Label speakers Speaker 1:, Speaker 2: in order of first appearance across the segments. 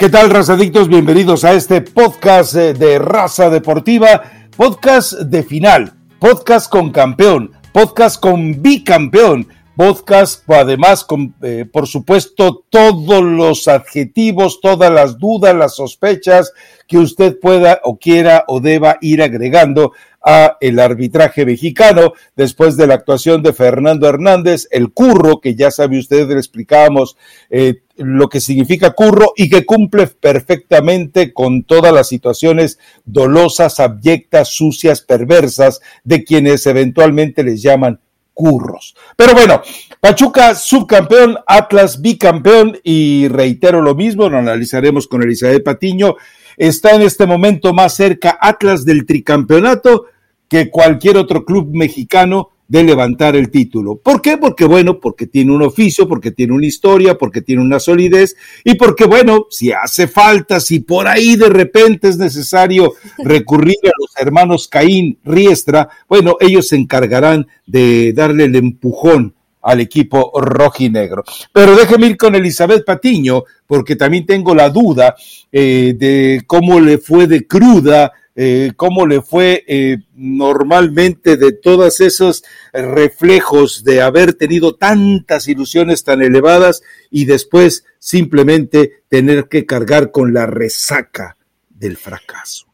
Speaker 1: ¿Qué tal, razadictos? Bienvenidos a este podcast eh, de Raza Deportiva, podcast de final, podcast con campeón, podcast con bicampeón, podcast además con, eh, por supuesto, todos los adjetivos, todas las dudas, las sospechas que usted pueda o quiera o deba ir agregando a el arbitraje mexicano. Después de la actuación de Fernando Hernández, el curro, que ya sabe usted, le explicábamos eh, lo que significa curro y que cumple perfectamente con todas las situaciones dolosas, abyectas, sucias, perversas de quienes eventualmente les llaman curros. Pero bueno, Pachuca subcampeón, Atlas bicampeón y reitero lo mismo, lo analizaremos con Elizabeth Patiño está en este momento más cerca Atlas del tricampeonato que cualquier otro club mexicano de levantar el título. ¿Por qué? Porque bueno, porque tiene un oficio, porque tiene una historia, porque tiene una solidez y porque bueno, si hace falta, si por ahí de repente es necesario recurrir a los hermanos Caín Riestra, bueno, ellos se encargarán de darle el empujón al equipo rojinegro. Pero déjeme ir con Elizabeth Patiño, porque también tengo la duda eh, de cómo le fue de cruda, eh, cómo le fue eh, normalmente de todos esos reflejos de haber tenido tantas ilusiones tan elevadas y después simplemente tener que cargar con la resaca del fracaso.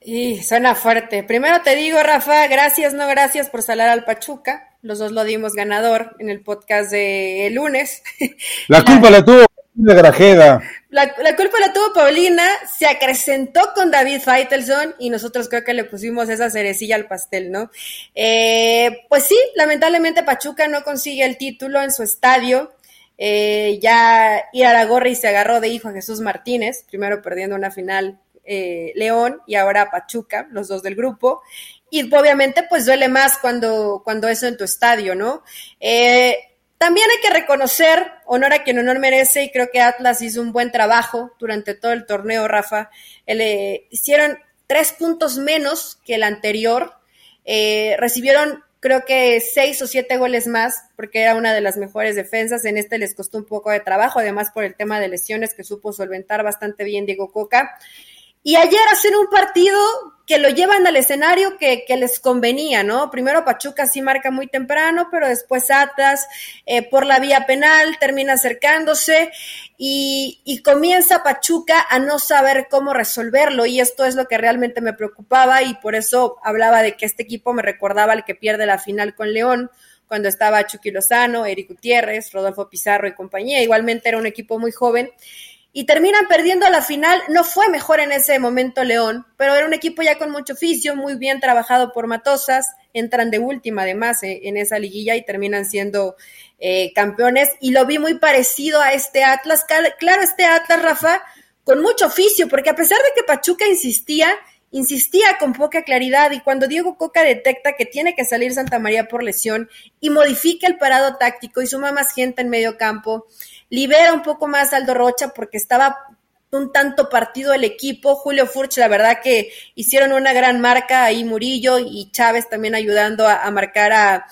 Speaker 2: Y suena fuerte. Primero te digo, Rafa, gracias, no gracias por salar al Pachuca. Los dos lo dimos ganador en el podcast de el lunes.
Speaker 1: La culpa la, tuvo Paulina Grajeda.
Speaker 2: La, culpa la tuvo Paulina, se acrecentó con David Feitelson y nosotros creo que le pusimos esa cerecilla al pastel, ¿no? Eh, pues sí, lamentablemente Pachuca no consigue el título en su estadio. Eh, ya Iraragorri se agarró de hijo a Jesús Martínez, primero perdiendo una final eh, León y ahora Pachuca, los dos del grupo. Y obviamente pues duele más cuando, cuando eso en tu estadio, ¿no? Eh, también hay que reconocer, honor a quien honor merece, y creo que Atlas hizo un buen trabajo durante todo el torneo, Rafa. Eh, hicieron tres puntos menos que el anterior. recibieron creo que seis o siete goles más, porque era una de las mejores defensas. En este les costó un poco de trabajo, además por el tema de lesiones que supo solventar bastante bien Diego Coca. Y ayer hacen un partido que lo llevan al escenario que, les convenía, ¿no? Primero Pachuca sí marca muy temprano, pero después Atlas eh, por la vía penal termina acercándose y, comienza Pachuca a no saber cómo resolverlo y esto es lo que realmente me preocupaba y por eso hablaba de que este equipo me recordaba al que pierde la final con León cuando estaba Chucky Lozano, Eric Gutiérrez, Rodolfo Pizarro y compañía. Igualmente era un equipo muy joven y terminan perdiendo la final. No fue mejor en ese momento León, pero era un equipo ya con mucho oficio, muy bien trabajado por Matosas, entran de última además eh, en esa liguilla y terminan siendo eh, campeones. Y lo vi muy parecido a este Atlas. Claro, este Atlas, Rafa, con mucho oficio, porque a pesar de que Pachuca insistía, insistía con poca claridad y cuando Diego Coca detecta que tiene que salir Santa María por lesión y modifica el parado táctico y suma más gente en medio campo, libera un poco más a Aldo Rocha porque estaba un tanto partido el equipo. Julio Furch, la verdad que hicieron una gran marca ahí Murillo y Chávez también ayudando a, marcar a,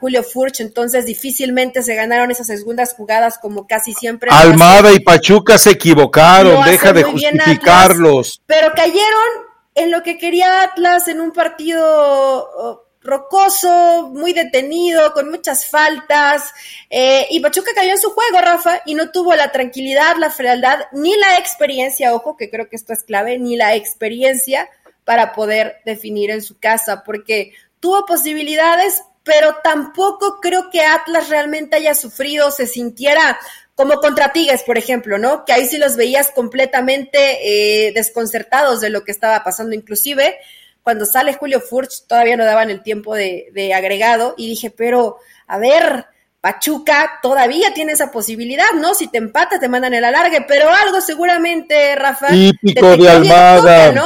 Speaker 2: Julio Furch. Entonces difícilmente se ganaron esas segundas jugadas como casi siempre.
Speaker 1: Almada y Pachuca se equivocaron, deja de justificarlos.
Speaker 2: pero cayeron en lo que quería Atlas en un partido rocoso, muy detenido, con muchas faltas. Eh, y Pachuca cayó en su juego, Rafa, y no tuvo la tranquilidad, la frialdad, ni la experiencia, ojo, que creo que esto es clave, ni la experiencia para poder definir en su casa, porque tuvo posibilidades, pero tampoco creo que Atlas realmente haya sufrido, se sintiera como contra Tigres, por ejemplo, ¿no? Que ahí sí los veías completamente eh, desconcertados de lo que estaba pasando, inclusive cuando sale Julio Furch todavía no daban el tiempo de, agregado y dije, pero a ver, Pachuca todavía tiene esa posibilidad, ¿no? Si te empatas te mandan el alargue, pero algo seguramente, Rafa,
Speaker 1: típico de Almada,
Speaker 2: ¿no?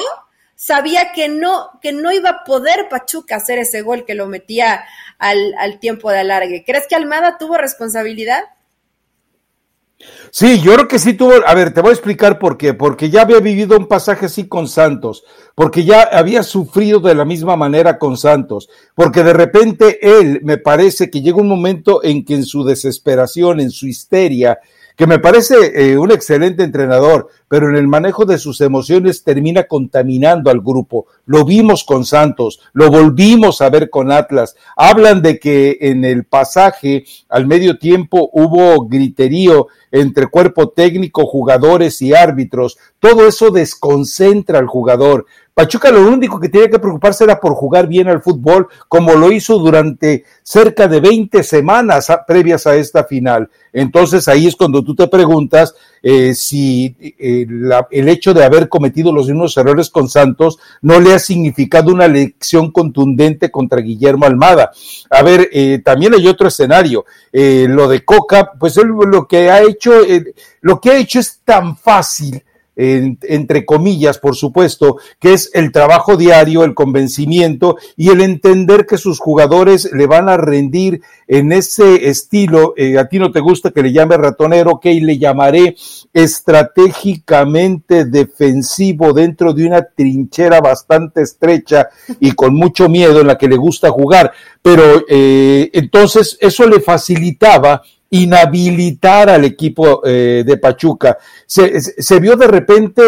Speaker 2: Sabía que no, que no iba a poder Pachuca hacer ese gol que lo metía al, al tiempo de alargue. ¿Crees que Almada tuvo responsabilidad?
Speaker 1: Sí, yo creo que sí tuvo, a ver, te voy a explicar por qué, porque ya había vivido un pasaje así con Santos, porque ya había sufrido de la misma manera con Santos, porque de repente él, me parece que llega un momento en que en su desesperación, en su histeria, que me parece eh, un excelente entrenador, pero en el manejo de sus emociones termina contaminando al grupo. Lo vimos con Santos, lo volvimos a ver con Atlas. Hablan de que en el pasaje al medio tiempo hubo griterío entre cuerpo técnico, jugadores y árbitros. Todo eso desconcentra al jugador. Pachuca lo único que tenía que preocuparse era por jugar bien al fútbol, como lo hizo durante cerca de 20 semanas previas a esta final. Entonces ahí es cuando tú te preguntas eh, si eh, el hecho de haber cometido los mismos errores con Santos no le ha significado una lección contundente contra Guillermo Almada. A ver, eh, también hay otro escenario. lo de Coca, pues él lo que ha hecho, lo que ha hecho es tan fácil entre comillas, por supuesto, que es el trabajo diario, el convencimiento y el entender que sus jugadores le van a rendir en ese estilo. Eh, a ti no te gusta que le llame ratonero, ok, le llamaré estratégicamente defensivo dentro de una trinchera bastante estrecha y con mucho miedo en la que le gusta jugar. Pero eh, entonces eso le facilitaba inhabilitar al equipo eh, de Pachuca. Se, se, vio de repente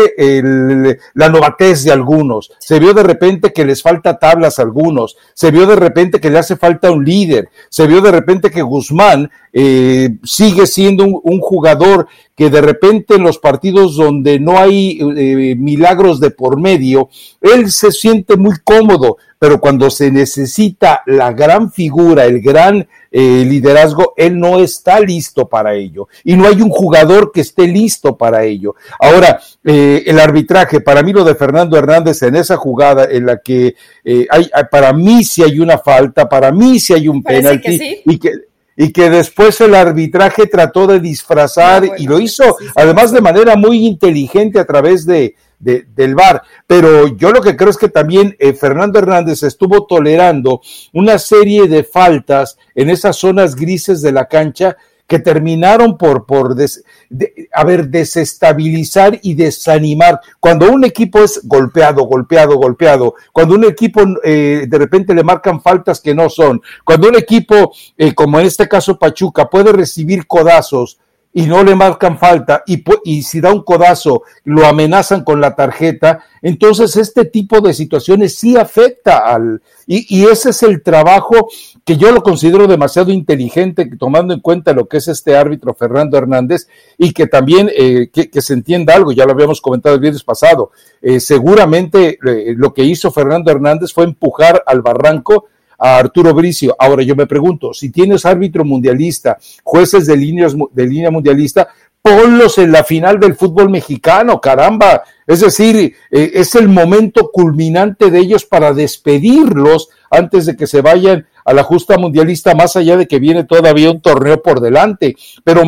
Speaker 1: la novatez de algunos, se vio de repente que les falta tablas a algunos, se vio de repente que le hace falta un líder, se vio de repente que Guzmán eh, sigue siendo un, un, jugador que de repente en los partidos donde no hay eh, milagros de por medio, él se siente muy cómodo, pero cuando se necesita la gran figura, el gran eh, liderazgo, él no está listo para ello. Y no hay un jugador que esté listo para ello. Ahora, eh, el arbitraje, para mí lo de Fernando Hernández en esa jugada en la que eh, hay, para mí sí hay una falta, para mí sí hay un penalti y que y que después el arbitraje trató de disfrazar ah, y lo hizo además de manera muy inteligente a través de, del VAR. Pero yo lo que creo es que también eh, Fernando Hernández estuvo tolerando una serie de faltas en esas zonas grises de la cancha que terminaron por, por desestabilizar y desanimar. Cuando un equipo es golpeado, golpeado, golpeado, cuando un equipo eh, de repente le marcan faltas que no son, cuando un equipo, eh, como en este caso Pachuca, puede recibir codazos, y no le marcan falta y, y, si da un codazo lo amenazan con la tarjeta, entonces este tipo de situaciones sí afecta al... Y, ese es el trabajo que yo lo considero demasiado inteligente, tomando en cuenta lo que es este árbitro Fernando Hernández y que también eh, que, se entienda algo, ya lo habíamos comentado el viernes pasado, eh, seguramente eh, lo que hizo Fernando Hernández fue empujar al barranco a Arturo Bricio. Ahora yo me pregunto, si tienes árbitro mundialista, jueces de, líneas, de línea mundialista, ponlos en la final del fútbol mexicano, caramba. Es decir, eh, es el momento culminante de ellos para despedirlos antes de que se vayan a la justa mundialista, más allá de que viene todavía un torneo por delante. Pero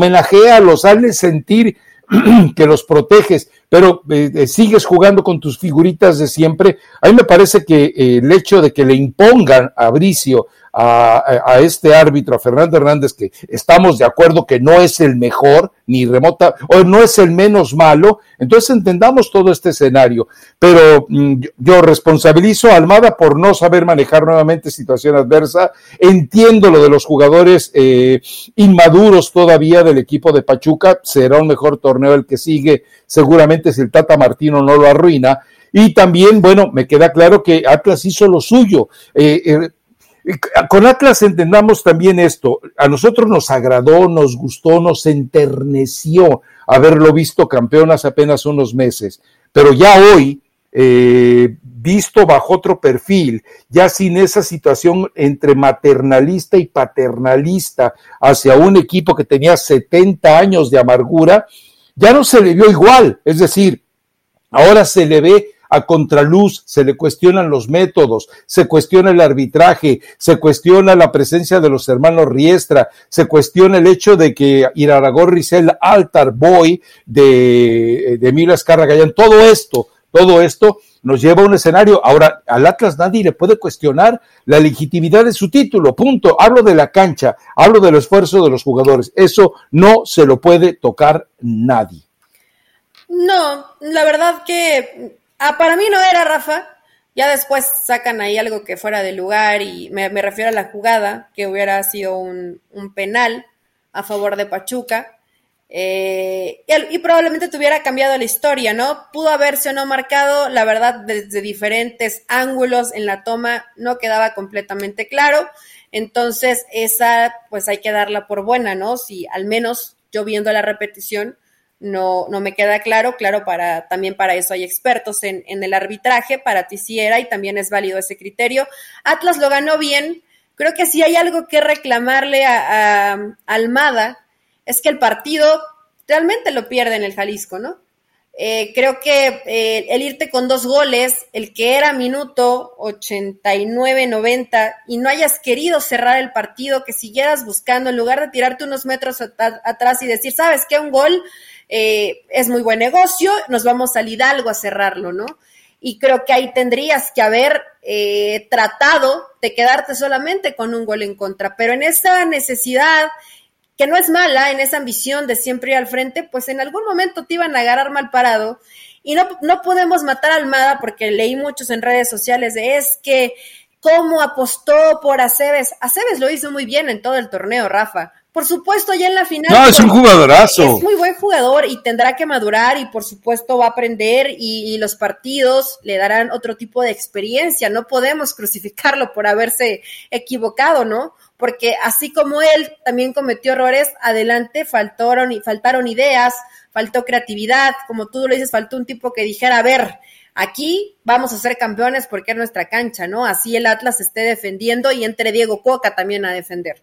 Speaker 1: los hazles sentir que los proteges, pero eh, eh, sigues jugando con tus figuritas de siempre. A mí me parece que eh, el hecho de que le impongan a Bricio a, este árbitro, a Fernando Hernández, que estamos de acuerdo que no es el mejor, ni remota, o no es el menos malo, entonces entendamos todo este escenario. Pero mm, yo responsabilizo a Almada por no saber manejar nuevamente situación adversa. Entiendo lo de los jugadores eh, inmaduros todavía del equipo de Pachuca. Será un mejor torneo el que sigue, seguramente si el Tata Martino no lo arruina. Y también, bueno, me queda claro que Atlas hizo lo suyo. Eh, eh, con Atlas entendamos también esto. A nosotros nos agradó, nos gustó, nos enterneció haberlo visto campeón hace apenas unos meses. Pero ya hoy, eh, visto bajo otro perfil, ya sin esa situación entre maternalista y paternalista hacia un equipo que tenía 70 años de amargura, ya no se le vio igual. Es decir, ahora se le ve a contraluz, se le cuestionan los métodos, se cuestiona el arbitraje, se cuestiona la presencia de los hermanos Riestra, se cuestiona el hecho de que Iraragorri el altar boy de, de Emilio Gallán, todo esto, todo esto nos lleva a un escenario. Ahora, al Atlas nadie le puede cuestionar la legitimidad de su título, punto. Hablo de la cancha, hablo del esfuerzo de los jugadores. Eso no se lo puede tocar nadie.
Speaker 2: No, la verdad que Ah, para mí no era Rafa. Ya después sacan ahí algo que fuera de lugar y me, refiero a la jugada, que hubiera sido un, penal a favor de Pachuca. Eh, y, probablemente tuviera cambiado la historia, ¿no? Pudo haberse o no marcado, la verdad, desde diferentes ángulos en la toma no quedaba completamente claro. Entonces, esa, pues hay que darla por buena, ¿no? Si al menos yo viendo la repetición no, no me queda claro, claro, para, también para eso hay expertos en, en el arbitraje, para ti sí era y también es válido ese criterio. Atlas lo ganó bien, creo que si hay algo que reclamarle a, Almada, es que el partido realmente lo pierde en el Jalisco, ¿no? Eh, creo que eh, el irte con dos goles, el que era minuto 89-90 y no hayas querido cerrar el partido, que siguieras buscando, en lugar de tirarte unos metros atrás y decir, ¿sabes qué? Un gol eh, es muy buen negocio, nos vamos al Hidalgo a cerrarlo, ¿no? Y creo que ahí tendrías que haber tratado de quedarte solamente con un gol en contra, pero en esa necesidad que no es mala en esa ambición de siempre ir al frente, pues en algún momento te iban a agarrar mal parado. Y no, no podemos matar Almada porque leí muchos en redes sociales de es que cómo apostó por Aceves. Aceves lo hizo muy bien en todo el torneo, Rafa. Por supuesto, ya en la final.
Speaker 1: No, es un jugadorazo.
Speaker 2: Es muy buen jugador y tendrá que madurar y por supuesto va a aprender y, y, los partidos le darán otro tipo de experiencia. No podemos crucificarlo por haberse equivocado, ¿no? porque así como él también cometió errores, adelante faltaron, faltaron ideas, faltó creatividad, como tú lo dices, faltó un tipo que dijera, a ver, aquí vamos a ser campeones porque es nuestra cancha, ¿no? Así el Atlas esté defendiendo y entre Diego Coca también a defender.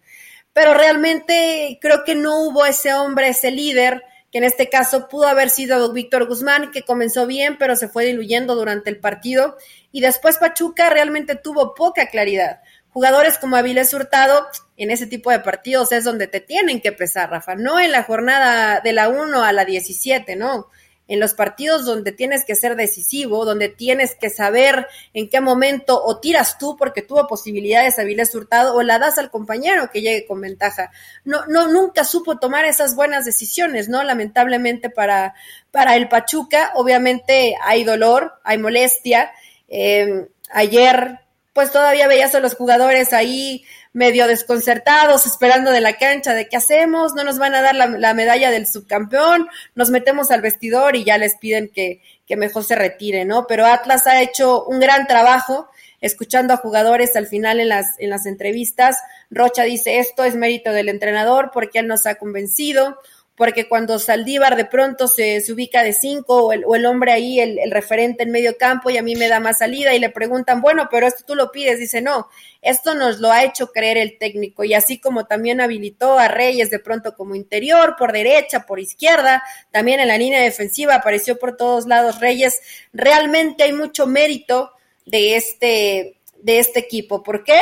Speaker 2: Pero realmente creo que no hubo ese hombre, ese líder, que en este caso pudo haber sido Víctor Guzmán, que comenzó bien, pero se fue diluyendo durante el partido. Y después Pachuca realmente tuvo poca claridad jugadores como Avilés Hurtado, en ese tipo de partidos es donde te tienen que pesar, Rafa, no en la jornada de la 1 a la 17, no. En los partidos donde tienes que ser decisivo, donde tienes que saber en qué momento o tiras tú porque tuvo posibilidades Avilés Hurtado o la das al compañero que llegue con ventaja. No, no, nunca supo tomar esas buenas decisiones, ¿no? Lamentablemente para, para el Pachuca, obviamente hay dolor, hay molestia. Eh, ayer pues todavía veías a los jugadores ahí medio desconcertados, esperando de la cancha de qué hacemos, no nos van a dar la, medalla del subcampeón, nos metemos al vestidor y ya les piden que, que mejor se retire, ¿no? Pero Atlas ha hecho un gran trabajo escuchando a jugadores al final en las, en las entrevistas. Rocha dice, esto es mérito del entrenador porque él nos ha convencido porque cuando Saldívar de pronto se, se ubica de cinco o el, o el hombre ahí, el, el, referente en medio campo y a mí me da más salida y le preguntan, bueno, pero esto tú lo pides, dice, no, esto nos lo ha hecho creer el técnico y así como también habilitó a Reyes de pronto como interior, por derecha, por izquierda, también en la línea defensiva apareció por todos lados Reyes, realmente hay mucho mérito de este, de este equipo. ¿Por qué?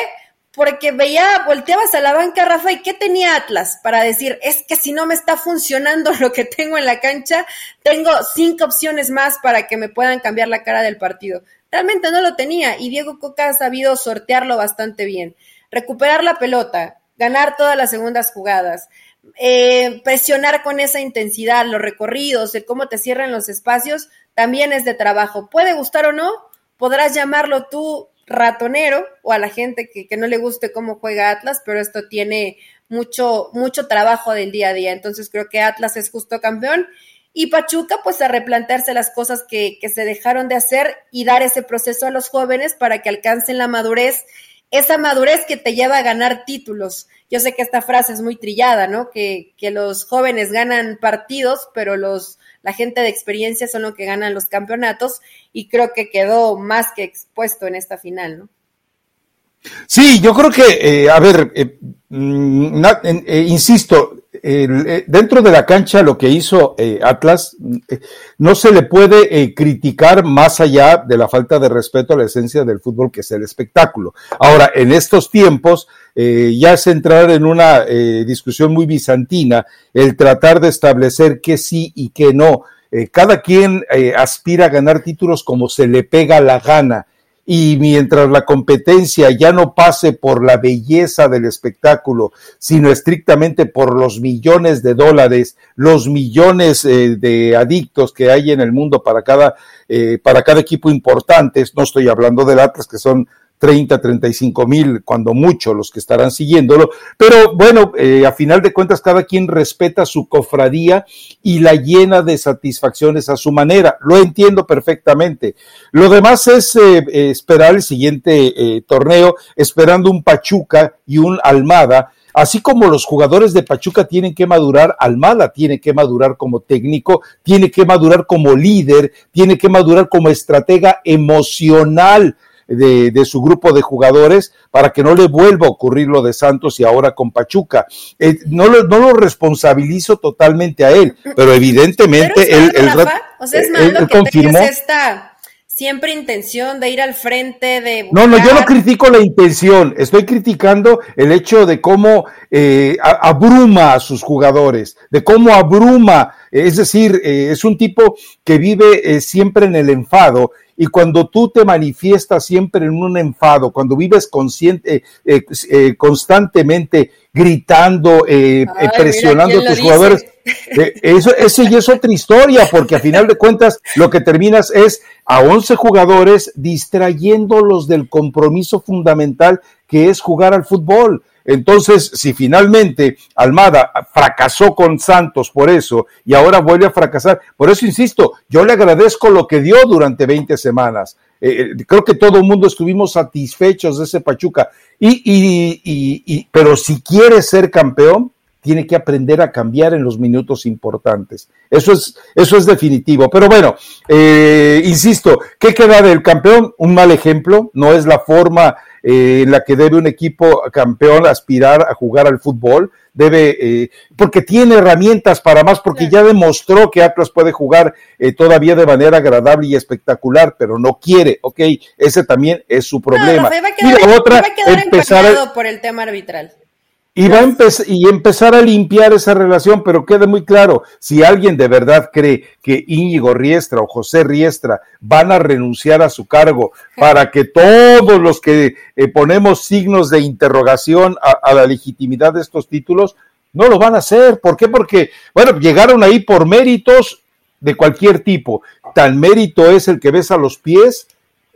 Speaker 2: Porque veía, volteabas a la banca, Rafa, y ¿qué tenía Atlas para decir? Es que si no me está funcionando lo que tengo en la cancha, tengo cinco opciones más para que me puedan cambiar la cara del partido. Realmente no lo tenía y Diego Coca ha sabido sortearlo bastante bien. Recuperar la pelota, ganar todas las segundas jugadas, eh, presionar con esa intensidad los recorridos, el cómo te cierran los espacios, también es de trabajo. Puede gustar o no, podrás llamarlo tú ratonero o a la gente que, que, no le guste cómo juega Atlas, pero esto tiene mucho, mucho trabajo del día a día. Entonces creo que Atlas es justo campeón y Pachuca pues a replantearse las cosas que, que se dejaron de hacer y dar ese proceso a los jóvenes para que alcancen la madurez, esa madurez que te lleva a ganar títulos. Yo sé que esta frase es muy trillada, ¿no? Que, que los jóvenes ganan partidos, pero los la gente de experiencia son los que ganan los campeonatos y creo que quedó más que expuesto en esta final, ¿no?
Speaker 1: Sí, yo creo que, eh, a ver, eh, mm, eh, insisto, eh, dentro de la cancha lo que hizo eh, Atlas eh, no se le puede criticar más allá de la falta de respeto a la esencia del fútbol que es el espectáculo. Ahora, en estos tiempos ya es entrar en una discusión muy bizantina el tratar de establecer qué sí y qué no. cada quien aspira a ganar títulos como se le pega la gana y mientras la competencia ya no pase por la belleza del espectáculo, sino estrictamente por los millones de dólares, los millones eh, de adictos que hay en el mundo para cada, eh, para cada equipo importante, no estoy hablando del Atlas, que son 30, 35 mil, cuando mucho, los que estarán siguiéndolo. Pero bueno, eh, a final de cuentas, cada quien respeta su cofradía y la llena de satisfacciones a su manera. Lo entiendo perfectamente. Lo demás es eh, esperar el siguiente eh, torneo, esperando un Pachuca y un Almada Así como los jugadores de Pachuca tienen que madurar, Almada tiene que madurar como técnico, tiene que madurar como líder, tiene que madurar como estratega emocional. De, su grupo de jugadores para que no le vuelva a ocurrir lo de Santos y ahora con Pachuca. Eh, no, lo, no lo responsabilizo totalmente a él, pero evidentemente él,
Speaker 2: o sea, es malo que confirmó. esta siempre intención de ir al frente, de...
Speaker 1: No, no, yo no critico la intención, estoy criticando el hecho de cómo eh, abruma a sus jugadores, de cómo abruma, es decir, eh, es un tipo que vive eh, siempre en el enfado y cuando tú te manifiestas siempre en un enfado, cuando vives consciente, constantemente gritando, presionando a tus jugadores, eso, eso ya es otra historia, porque a final de cuentas lo que terminas es a 11 jugadores distrayéndolos del compromiso fundamental que es jugar al fútbol. Entonces, si finalmente Almada fracasó con Santos por eso y ahora vuelve a fracasar, por eso insisto, yo le agradezco lo que dio durante 20 semanas. Eh, eh, creo que todo el mundo estuvimos satisfechos de ese Pachuca. Y, y, y, pero si quiere ser campeón, tiene que aprender a cambiar en los minutos importantes. Eso es, eso es definitivo. Pero bueno, eh, insisto, ¿qué queda del campeón? Un mal ejemplo, no es la forma eh, en la que debe un equipo campeón aspirar a jugar al fútbol. Debe, eh, porque tiene herramientas para más, porque ya demostró que Atlas puede jugar todavía de manera agradable y espectacular, pero no quiere, ok, ese también es su problema.
Speaker 2: y la otra, empezar por el tema arbitral.
Speaker 1: Y, va a y empezar a limpiar esa relación, pero quede muy claro, si alguien de verdad cree que Íñigo Riestra o José Riestra van a renunciar a su cargo para que todos los que eh, ponemos signos de interrogación a, la legitimidad de estos títulos, no lo van a hacer. ¿Por qué? Porque, bueno, llegaron ahí por méritos de cualquier tipo. Tan mérito es el que ves a los pies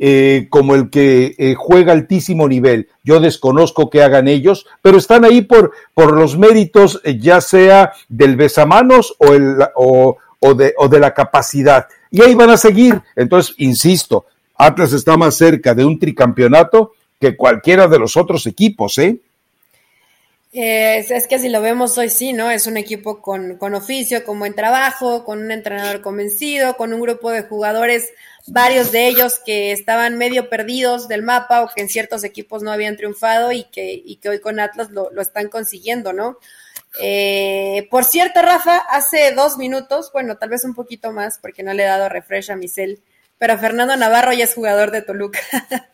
Speaker 1: eh, como el que eh, juega altísimo nivel. Yo desconozco que hagan ellos, pero están ahí por, por los méritos, eh, ya sea del besamanos o, el, o, o, de, o de la capacidad. Y ahí van a seguir. Entonces, insisto, Atlas está más cerca de un tricampeonato que cualquiera de los otros equipos, ¿eh?
Speaker 2: Es, que si lo vemos hoy sí, ¿no? Es un equipo con, con, oficio, con buen trabajo, con un entrenador convencido, con un grupo de jugadores varios de ellos que estaban medio perdidos del mapa o que en ciertos equipos no habían triunfado y que, y que hoy con Atlas lo, lo están consiguiendo, ¿no? Eh, por cierto, Rafa, hace dos minutos, bueno, tal vez un poquito más, porque no le he dado refresh a Misel, pero Fernando Navarro ya es jugador de Toluca.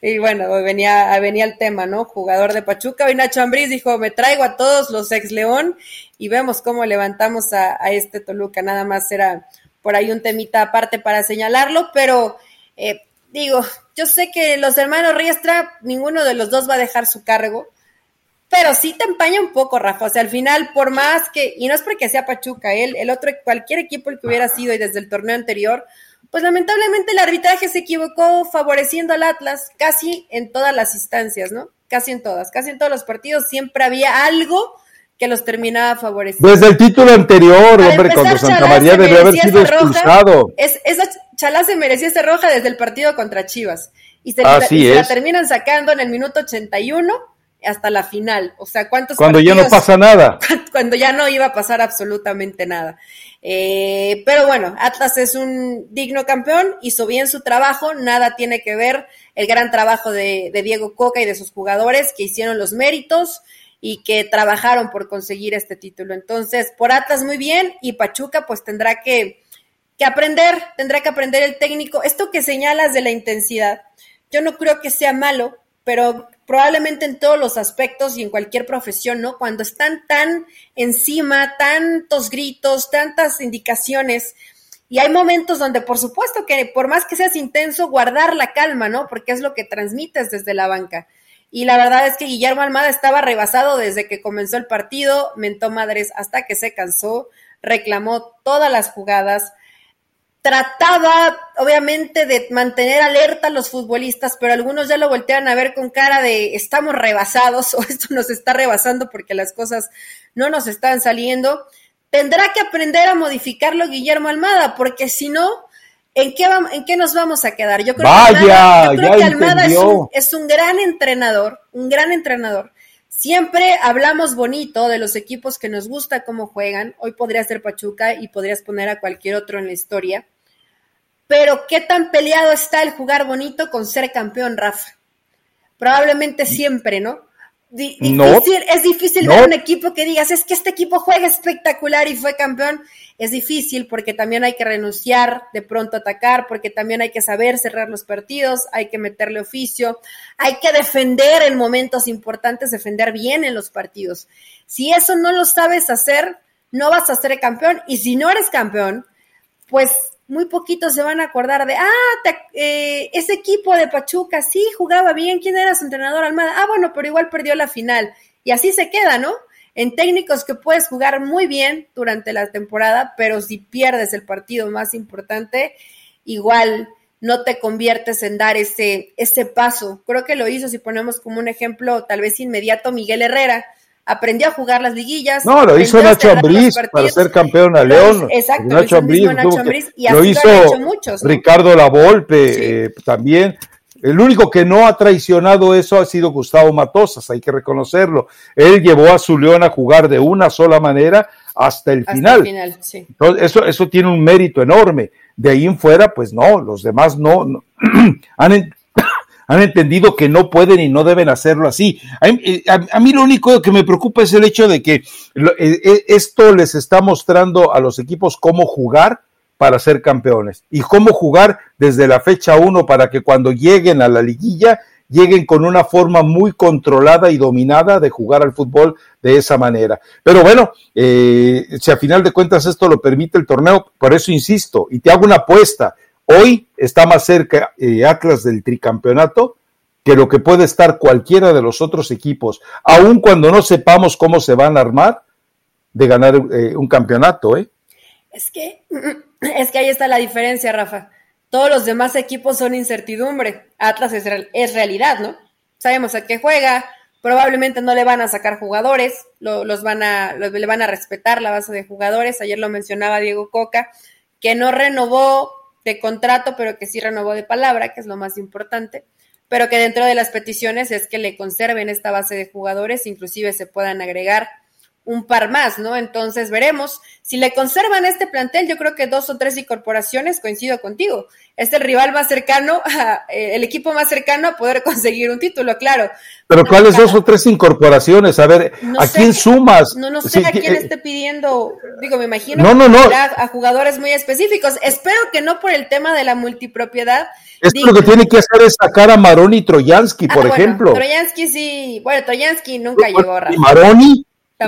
Speaker 2: y bueno, venía, venía el tema, ¿no? Jugador de Pachuca. Hoy Nacho Ambriz dijo, me traigo a todos los ex León y vemos cómo levantamos a, a este Toluca. Nada más era por ahí un temita aparte para señalarlo, pero eh, digo, yo sé que los hermanos Riestra, ninguno de los dos va a dejar su cargo, pero sí te empaña un poco, Rafa. O sea, al final, por más que, y no es porque sea Pachuca, él, el otro, cualquier equipo el que hubiera sido y desde el torneo anterior, pues lamentablemente el arbitraje se equivocó favoreciendo al Atlas casi en todas las instancias, ¿no? Casi en todas, casi en todos los partidos siempre había algo que los terminaba favoreciendo.
Speaker 1: Desde el título anterior, hombre, cuando Santa María debió haber sido expulsado.
Speaker 2: es, esa Chalá se merecía esta roja desde el partido contra Chivas. Y se, la terminan sacando en el minuto 81 hasta la final. O sea, ¿cuántos
Speaker 1: Cuando ya no pasa nada.
Speaker 2: Cuando ya no iba a pasar absolutamente nada. Eh, pero bueno, Atlas es un digno campeón, hizo bien su trabajo, nada tiene que ver el gran trabajo de, de Diego Coca y de sus jugadores que hicieron los méritos y que trabajaron por conseguir este título. Entonces, por Atlas muy bien y Pachuca pues tendrá que, que aprender, tendrá que aprender el técnico. Esto que señalas de la intensidad, yo no creo que sea malo, pero probablemente en todos los aspectos y en cualquier profesión, ¿no? Cuando están tan encima, tantos gritos, tantas indicaciones, y hay momentos donde, por supuesto, que por más que seas intenso, guardar la calma, ¿no? Porque es lo que transmites desde la banca. Y la verdad es que Guillermo Almada estaba rebasado desde que comenzó el partido, mentó madres hasta que se cansó, reclamó todas las jugadas. Trataba obviamente de mantener alerta a los futbolistas, pero algunos ya lo voltean a ver con cara de estamos rebasados o esto nos está rebasando porque las cosas no nos están saliendo. Tendrá que aprender a modificarlo Guillermo Almada, porque si no, ¿en qué, vamos, ¿en qué nos vamos a quedar?
Speaker 1: Yo creo que
Speaker 2: Almada, es, un, es un gran entrenador, un gran entrenador. Siempre hablamos bonito de los equipos que nos gusta cómo juegan. Hoy podría ser Pachuca y podrías poner a cualquier otro en la historia pero ¿qué tan peleado está el jugar bonito con ser campeón, Rafa? Probablemente siempre, ¿no? es difícil ver un equipo que digas, es que este equipo juega espectacular y fue campeón. Es difícil porque también hay que renunciar de pronto a atacar, porque también hay que saber cerrar los partidos, hay que meterle oficio, hay que defender en momentos importantes, defender bien en los partidos. Si eso no lo sabes hacer, no vas a ser campeón. Y si no eres campeón, pues muy poquitos se van a acordar de, ah, eh, ese equipo de Pachuca sí jugaba bien, ¿quién era su entrenador Almada? Ah, bueno, pero igual perdió la final. Y así se queda, ¿no? En técnicos que puedes jugar muy bien durante la temporada, pero si pierdes el partido más importante, igual no te conviertes en dar ese, ese paso. Creo que lo hizo, si ponemos como un ejemplo tal vez inmediato, Miguel Herrera aprendió a jugar las liguillas.
Speaker 1: No, lo hizo Nacho Ambriz para ser campeón a León.
Speaker 2: Exacto,
Speaker 1: Nacho Ambriz,
Speaker 2: y así lo hizo muchos,
Speaker 1: Ricardo Lavolpe eh, también. El único que no ha traicionado eso ha sido Gustavo Matosas, hay que reconocerlo. Él llevó a su León a jugar de una sola manera hasta el final. El final sí. Entonces, eso, eso tiene un mérito enorme. De ahí en fuera, pues no, los demás no, no han, han entendido que no pueden y no deben hacerlo así. Eh, a, mí lo único que me preocupa es el hecho de que eh, eh, esto les está mostrando a los equipos cómo jugar para ser campeones y cómo jugar desde la fecha 1 para que cuando lleguen a la liguilla lleguen con una forma muy controlada y dominada de jugar al fútbol de esa manera. Pero bueno, si a final de cuentas esto lo permite el torneo, por eso insisto y te hago una apuesta, Hoy está más cerca eh, Atlas del tricampeonato que lo que puede estar cualquiera de los otros equipos, aun cuando no sepamos cómo se van a armar de ganar eh, un campeonato, ¿eh?
Speaker 2: Es que, es que ahí está la diferencia, Rafa. Todos los demás equipos son incertidumbre. Atlas es, es realidad, ¿no? Sabemos a qué juega, probablemente no le van a sacar jugadores, los van a, le van a respetar la base de jugadores. Ayer lo mencionaba Diego Coca, que no renovó de contrato, pero que sí renovó de palabra, que es lo más importante, pero que dentro de las peticiones es que le conserven esta base de jugadores, inclusive se puedan agregar un par más, ¿no? Entonces veremos. Si le conservan este plantel, yo creo que dos o tres incorporaciones, coincido contigo. Es el rival más cercano, eh, el equipo más cercano a poder conseguir un título, claro.
Speaker 1: Pero ¿cuáles dos o tres incorporaciones? A ver, ¿a quién sumas?
Speaker 2: No, no sé a quién eh, esté pidiendo, digo, me imagino no, no, no. A, jugadores muy específicos. Espero que no por el tema de la multipropiedad.
Speaker 1: Esto lo que tiene que hacer es sacar a Maroni y Troyansky, por ah, ejemplo.
Speaker 2: Troyansky sí, bueno, Troyansky nunca llegó a
Speaker 1: ¿Y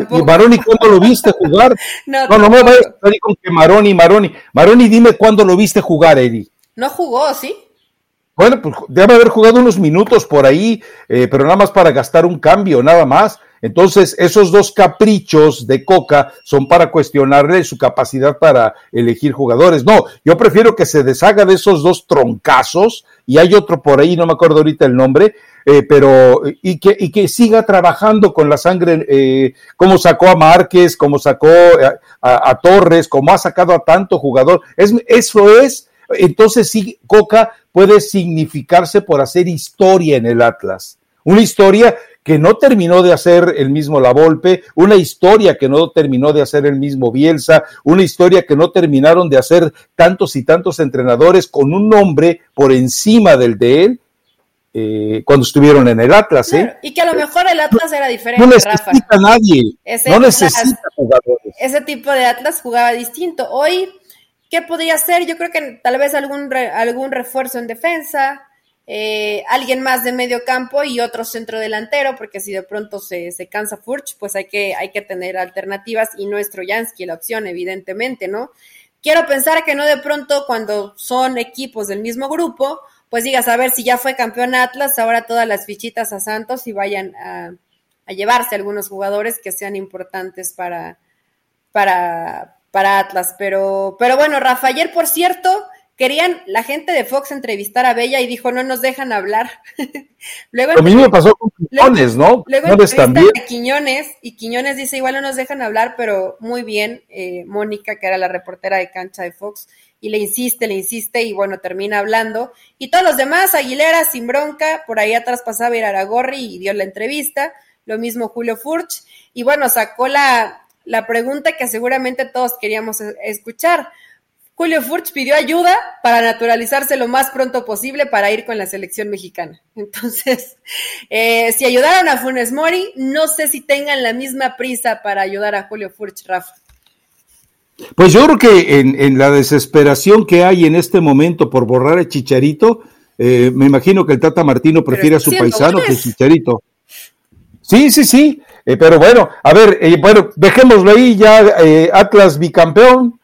Speaker 1: Maroni? ¿Y Maroni cuándo lo viste jugar? no, no, no me vayas a con que Maroni, Maroni. Maroni, dime cuándo lo viste jugar, Eddie.
Speaker 2: No jugó, ¿sí?
Speaker 1: Bueno, pues debe haber jugado unos minutos por ahí, eh, pero nada más para gastar un cambio, nada más. Entonces, esos dos caprichos de Coca son para cuestionarle su capacidad para elegir jugadores. No, yo prefiero que se deshaga de esos dos troncazos, y hay otro por ahí, no me acuerdo ahorita el nombre, eh, pero y que, y que siga trabajando con la sangre, eh, como sacó a Márquez, como sacó a, Torres, como ha sacado a tanto jugador. Es, eso es, entonces sí, Coca puede significarse por hacer historia en el Atlas. Una historia que no terminó de hacer el mismo La Volpe, una historia que no terminó de hacer el mismo Bielsa, una historia que no terminaron de hacer tantos y tantos entrenadores con un nombre por encima del de él eh, cuando estuvieron en el Atlas. ¿eh?
Speaker 2: Y que a lo mejor el Atlas era diferente.
Speaker 1: No necesita nadie, no necesita jugadores.
Speaker 2: Ese tipo de Atlas jugaba distinto. Hoy, ¿qué podría ser? Yo creo que tal vez algún, algún refuerzo en defensa, eh, alguien más de medio campo y otro centro delantero, porque si de pronto se, se cansa Furch, pues hay que, hay que tener alternativas y nuestro Jansky la opción, evidentemente, ¿no? Quiero pensar que no de pronto cuando son equipos del mismo grupo, pues digas, a ver si ya fue campeón Atlas, ahora todas las fichitas a Santos y vayan a, llevarse algunos jugadores que sean importantes para, para, para Atlas. Pero, pero bueno, Rafa, ayer, por cierto, querían la gente de Fox entrevistar a Bella y dijo, no nos dejan hablar.
Speaker 1: luego, Lo mismo pasó con Quiñones, ¿no?
Speaker 2: Luego a Quiñones y Quiñones dice, igual no nos dejan hablar, pero muy bien, eh, Mónica, que era la reportera de cancha de Fox, y le insiste, le insiste y bueno, termina hablando. Y todos los demás, Aguilera, sin bronca, por ahí atrás pasaba Iraragorri y dio la entrevista, lo mismo Julio Furch, y bueno, sacó la, la pregunta que seguramente todos queríamos e-, escuchar. Julio Furch pidió ayuda para naturalizarse lo más pronto posible para ir con la selección mexicana. Entonces, eh, si ayudaron a Funes Mori, no sé si tengan la misma prisa para ayudar a Julio Furch, Rafa.
Speaker 1: Pues yo creo que en, la desesperación que hay en este momento por borrar a Chicharito, eh, me imagino que el Tata Martino prefiere a su paisano que Chicharito. Sí, sí, sí, eh, pero bueno, a ver, bueno, dejémoslo ahí ya, Atlas bicampeón,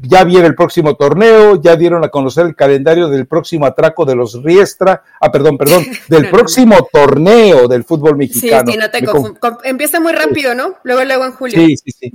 Speaker 1: ya viene el próximo torneo, ya dieron a conocer el calendario del próximo atraco de los Riestra, ah, perdón, perdón, del próximo torneo del fútbol mexicano.
Speaker 2: Sí, sí, no te Empieza muy rápido, ¿no? Luego, luego en julio.
Speaker 1: Sí, sí, sí.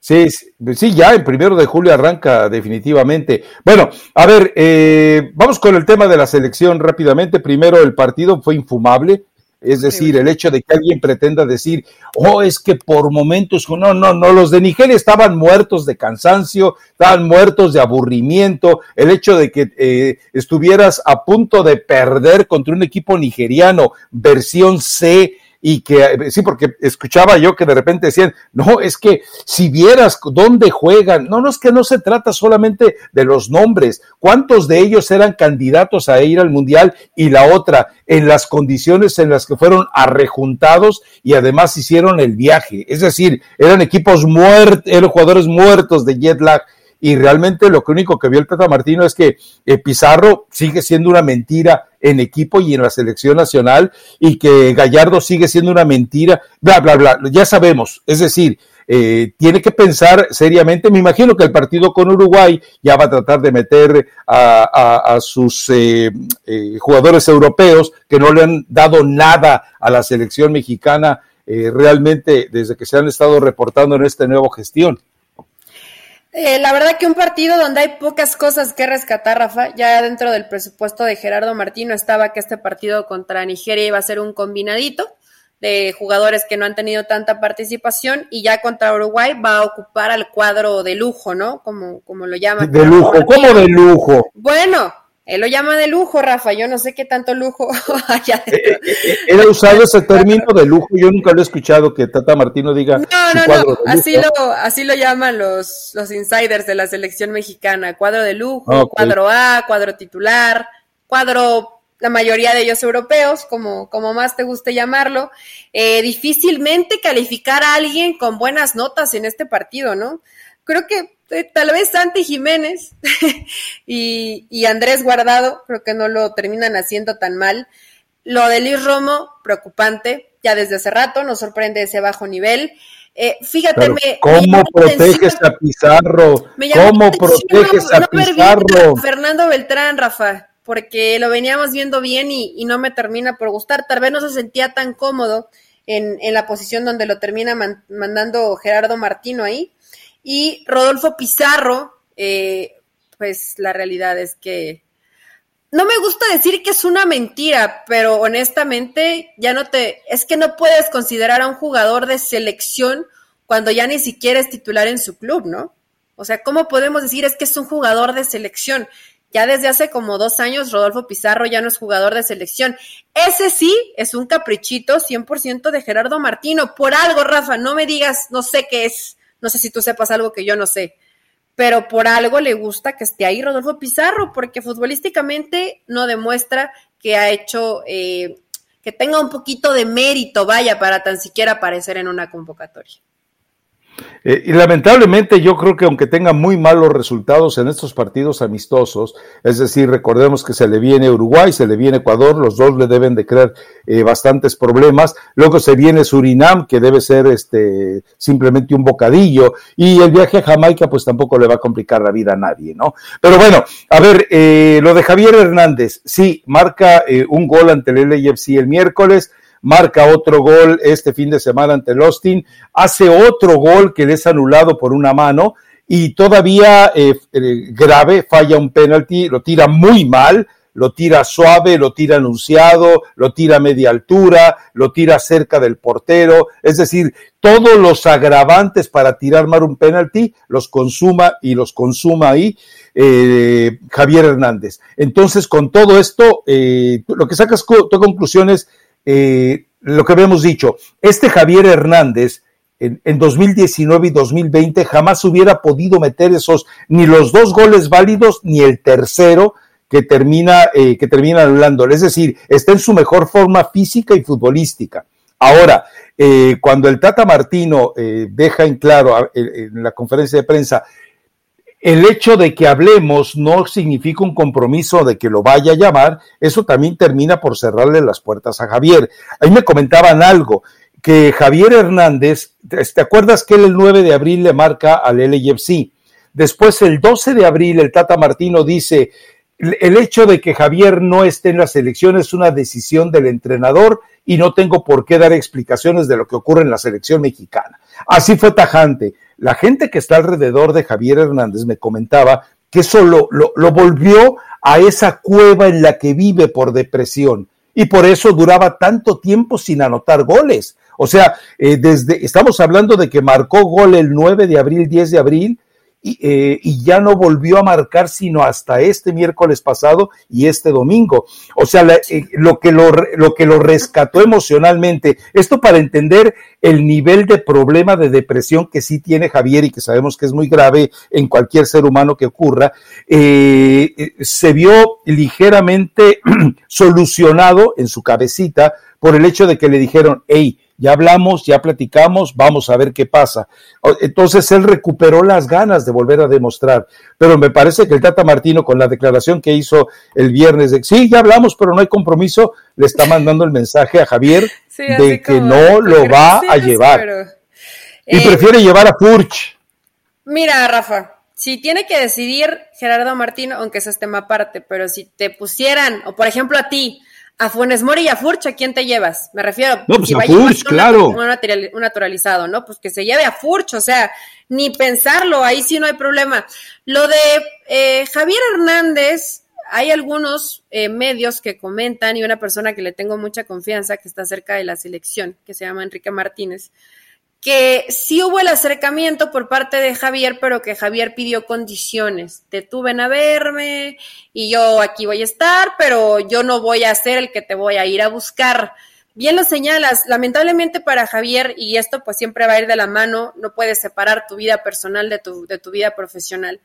Speaker 1: Sí, sí, ya el primero de julio arranca definitivamente. Bueno, a ver, eh, vamos con el tema de la selección rápidamente. Primero, el partido fue infumable. Es decir, el hecho de que alguien pretenda decir, oh, es que por momentos, no, no, no, los de Nigeria estaban muertos de cansancio, estaban muertos de aburrimiento, el hecho de que eh, estuvieras a punto de perder contra un equipo nigeriano, versión C, y que sí, porque escuchaba yo que de repente decían, no, es que si vieras dónde juegan, no, no es que no se trata solamente de los nombres, cuántos de ellos eran candidatos a ir al Mundial y la otra, en las condiciones en las que fueron arrejuntados y además hicieron el viaje, es decir, eran equipos muertos, eran jugadores muertos de jet lag y realmente lo único que vio el Tata Martino es que eh, Pizarro sigue siendo una mentira en equipo y en la selección nacional y que Gallardo sigue siendo una mentira, bla, bla, bla, ya sabemos, es decir, eh, tiene que pensar seriamente. Me imagino que el partido con Uruguay ya va a tratar de meter a, sus eh, jugadores europeos que no le han dado nada a la selección mexicana realmente desde que se han estado reportando en esta nueva gestión.
Speaker 2: Eh, la verdad que un partido donde hay pocas cosas que rescatar, Rafa, ya dentro del presupuesto de Gerardo Martino estaba que este partido contra Nigeria iba a ser un combinadito de jugadores que no han tenido tanta participación y ya contra Uruguay va a ocupar al cuadro de lujo, ¿no? Como, como lo llaman.
Speaker 1: De lujo, ¿cómo de lujo?
Speaker 2: Bueno, él lo llama de lujo, Rafa. Yo no sé qué tanto lujo haya.
Speaker 1: Eh, eh, eh, ha usado ese término de lujo. Yo nunca lo he escuchado que Tata Martino diga.
Speaker 2: No, no, no. Así lo, así lo llaman los, los insiders de la selección mexicana. Cuadro de lujo, cuadro A, cuadro titular, cuadro, la mayoría de ellos europeos, como, como más te guste llamarlo. difícilmente calificar a alguien con buenas notas en este partido, ¿no? Creo que eh, tal vez Santi Jiménez y, Andrés Guardado, creo que no lo terminan haciendo tan mal. Lo de Luis Romo, preocupante, ya desde hace rato, nos sorprende ese bajo nivel. Eh, fíjate, me,
Speaker 1: ¿cómo proteges a Pizarro? ¿Cómo proteges a Pizarro?
Speaker 2: Fernando Beltrán, Rafa, porque lo veníamos viendo bien y, no me termina por gustar. Tal vez no se sentía tan cómodo en, en la posición donde lo termina mandando Gerardo Martino ahí. Y Rodolfo Pizarro, eh, pues la realidad es que no me gusta decir que es una mentira, pero honestamente ya no te, es que no puedes considerar a un jugador de selección cuando ya ni siquiera es titular en su club, ¿no? O sea, ¿cómo podemos decir es que es un jugador de selección? Ya desde hace como dos años Rodolfo Pizarro ya no es jugador de selección. Ese sí es un caprichito 100% de Gerardo Martino. Por algo, Rafa, no me digas, no sé qué es. No sé si tú sepas algo que yo no sé, pero por algo le gusta que esté ahí Rodolfo Pizarro, porque futbolísticamente no demuestra que ha hecho, eh, que tenga un poquito de mérito, vaya, para tan siquiera aparecer en una convocatoria.
Speaker 1: Eh, y lamentablemente yo creo que aunque tenga muy malos resultados en estos partidos amistosos, es decir, recordemos que se le viene Uruguay, se le viene Ecuador, los dos le deben de crear eh, bastantes problemas, luego se viene Surinam, que debe ser este simplemente un bocadillo, y el viaje a Jamaica pues tampoco le va a complicar la vida a nadie, ¿no? Pero bueno, a ver, eh, lo de Javier Hernández, sí, marca un gol ante el LAFC el miércoles, marca otro gol este fin de semana ante el Austin, hace otro gol que es anulado por una mano y todavía eh, grave, falla un penalti, lo tira muy mal, lo tira suave, lo tira anunciado, lo tira a media altura, lo tira cerca del portero, es decir, todos los agravantes para tirar mal un penalti los consuma y los consuma ahí eh, Javier Hernández. Entonces, con todo esto, eh, lo que sacas tu conclusión es eh, lo que habíamos dicho, este Javier Hernández en, en, 2019 y 2020 jamás hubiera podido meter esos ni los dos goles válidos ni el tercero que termina, eh, que termina anulándole. Es decir, está en su mejor forma física y futbolística. Ahora, eh, cuando el Tata Martino eh, deja en claro en la conferencia de prensa el hecho de que hablemos no significa un compromiso de que lo vaya a llamar, eso también termina por cerrarle las puertas a Javier. Ahí me comentaban algo, que Javier Hernández, ¿te acuerdas que él el 9 de abril le marca al LAFC? Después el 12 de abril el Tata Martino dice, el hecho de que Javier no esté en la selección es una decisión del entrenador y no tengo por qué dar explicaciones de lo que ocurre en la selección mexicana. Así fue tajante. La gente que está alrededor de Javier Hernández me comentaba que eso lo, volvió a esa cueva en la que vive por depresión y por eso duraba tanto tiempo sin anotar goles. O sea, eh, desde, estamos hablando de que marcó gol el 9 de abril, 10 de abril, eh, y, ya no volvió a marcar sino hasta este miércoles pasado y este domingo. O sea, eh, lo, que lo, lo que lo rescató emocionalmente, esto para entender el nivel de problema de depresión que sí tiene Javier y que sabemos que es muy grave en cualquier ser humano que ocurra, eh, se vio ligeramente solucionado en su cabecita por el hecho de que le dijeron, hey, ya hablamos, ya platicamos, vamos a ver qué pasa. Entonces él recuperó las ganas de volver a demostrar, pero me parece que el Tata Martino con la declaración que hizo el viernes de sí, ya hablamos, pero no hay compromiso, le está mandando el mensaje a Javier de que no lo va a llevar. Y eh, prefiere llevar a Furch.
Speaker 2: Mira, Rafa, si tiene que decidir Gerardo Martino, aunque eso es tema aparte, pero si te pusieran, o por ejemplo a ti, a Funes Mori y a Furch, ¿a quién te llevas? Me refiero.
Speaker 1: No, pues a Furch, claro.
Speaker 2: Un, naturalizado, ¿no? Pues que se lleve a Furch, o sea, ni pensarlo, ahí sí no hay problema. Lo de eh, Javier Hernández, hay algunos eh, medios que comentan y una persona que le tengo mucha confianza, que está cerca de la selección, que se llama Enrique Martínez, que sí hubo el acercamiento por parte de Javier, pero que Javier pidió condiciones. Te tuve a verme y yo aquí voy a estar, pero yo no voy a ser el que te voy a ir a buscar. Bien lo señalas, lamentablemente para Javier, y esto pues siempre va a ir de la mano, no puedes separar tu vida personal de tu, de tu vida profesional.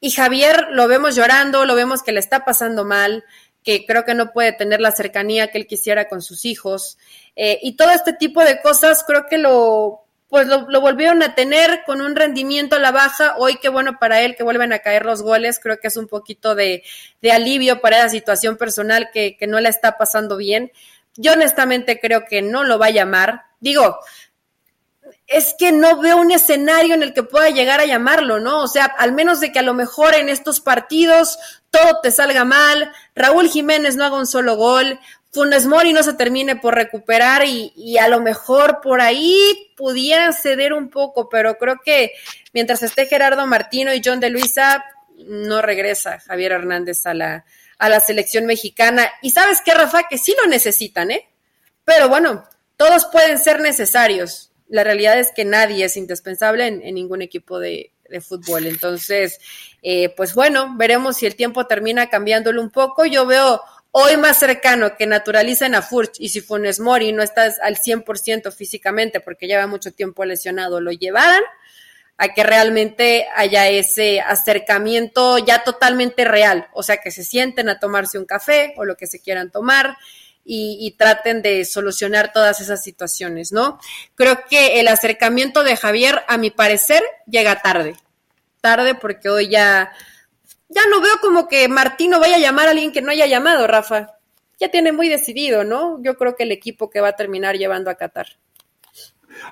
Speaker 2: Y Javier lo vemos llorando, lo vemos que le está pasando mal, que creo que no puede tener la cercanía que él quisiera con sus hijos. Eh, y todo este tipo de cosas creo que lo, pues lo, volvieron a tener con un rendimiento a la baja. Hoy qué bueno para él que vuelven a caer los goles. Creo que es un poquito de, alivio para esa situación personal que, que, no la está pasando bien. Yo honestamente creo que no lo va a llamar. Digo, es que no veo un escenario en el que pueda llegar a llamarlo, ¿no? O sea, al menos de que a lo mejor en estos partidos todo te salga mal, Raúl Jiménez no haga un solo gol, Funes Mori no se termine por recuperar y, a lo mejor por ahí pudieran ceder un poco, pero creo que mientras esté Gerardo Martino y John de Luisa, no regresa Javier Hernández a la, a la selección mexicana. Y sabes qué, Rafa, que sí lo necesitan, ¿eh? Pero bueno, todos pueden ser necesarios. La realidad es que nadie es indispensable en, ningún equipo de, fútbol. Entonces, eh, pues bueno, veremos si el tiempo termina cambiándolo un poco. Yo veo Hoy más cercano que naturalicen a Furch y si Funes Mori no está al 100% físicamente porque lleva mucho tiempo lesionado, lo llevaran a que realmente haya ese acercamiento ya totalmente real, o sea, que se sienten a tomarse un café o lo que se quieran tomar y, y traten de solucionar todas esas situaciones, ¿no? Creo que el acercamiento de Javier, a mi parecer, llega tarde, tarde porque hoy ya ya no veo como que Martino vaya a llamar a alguien que no haya llamado, Rafa. Ya tiene muy decidido, ¿no? Yo creo que el equipo que va a terminar llevando a Qatar.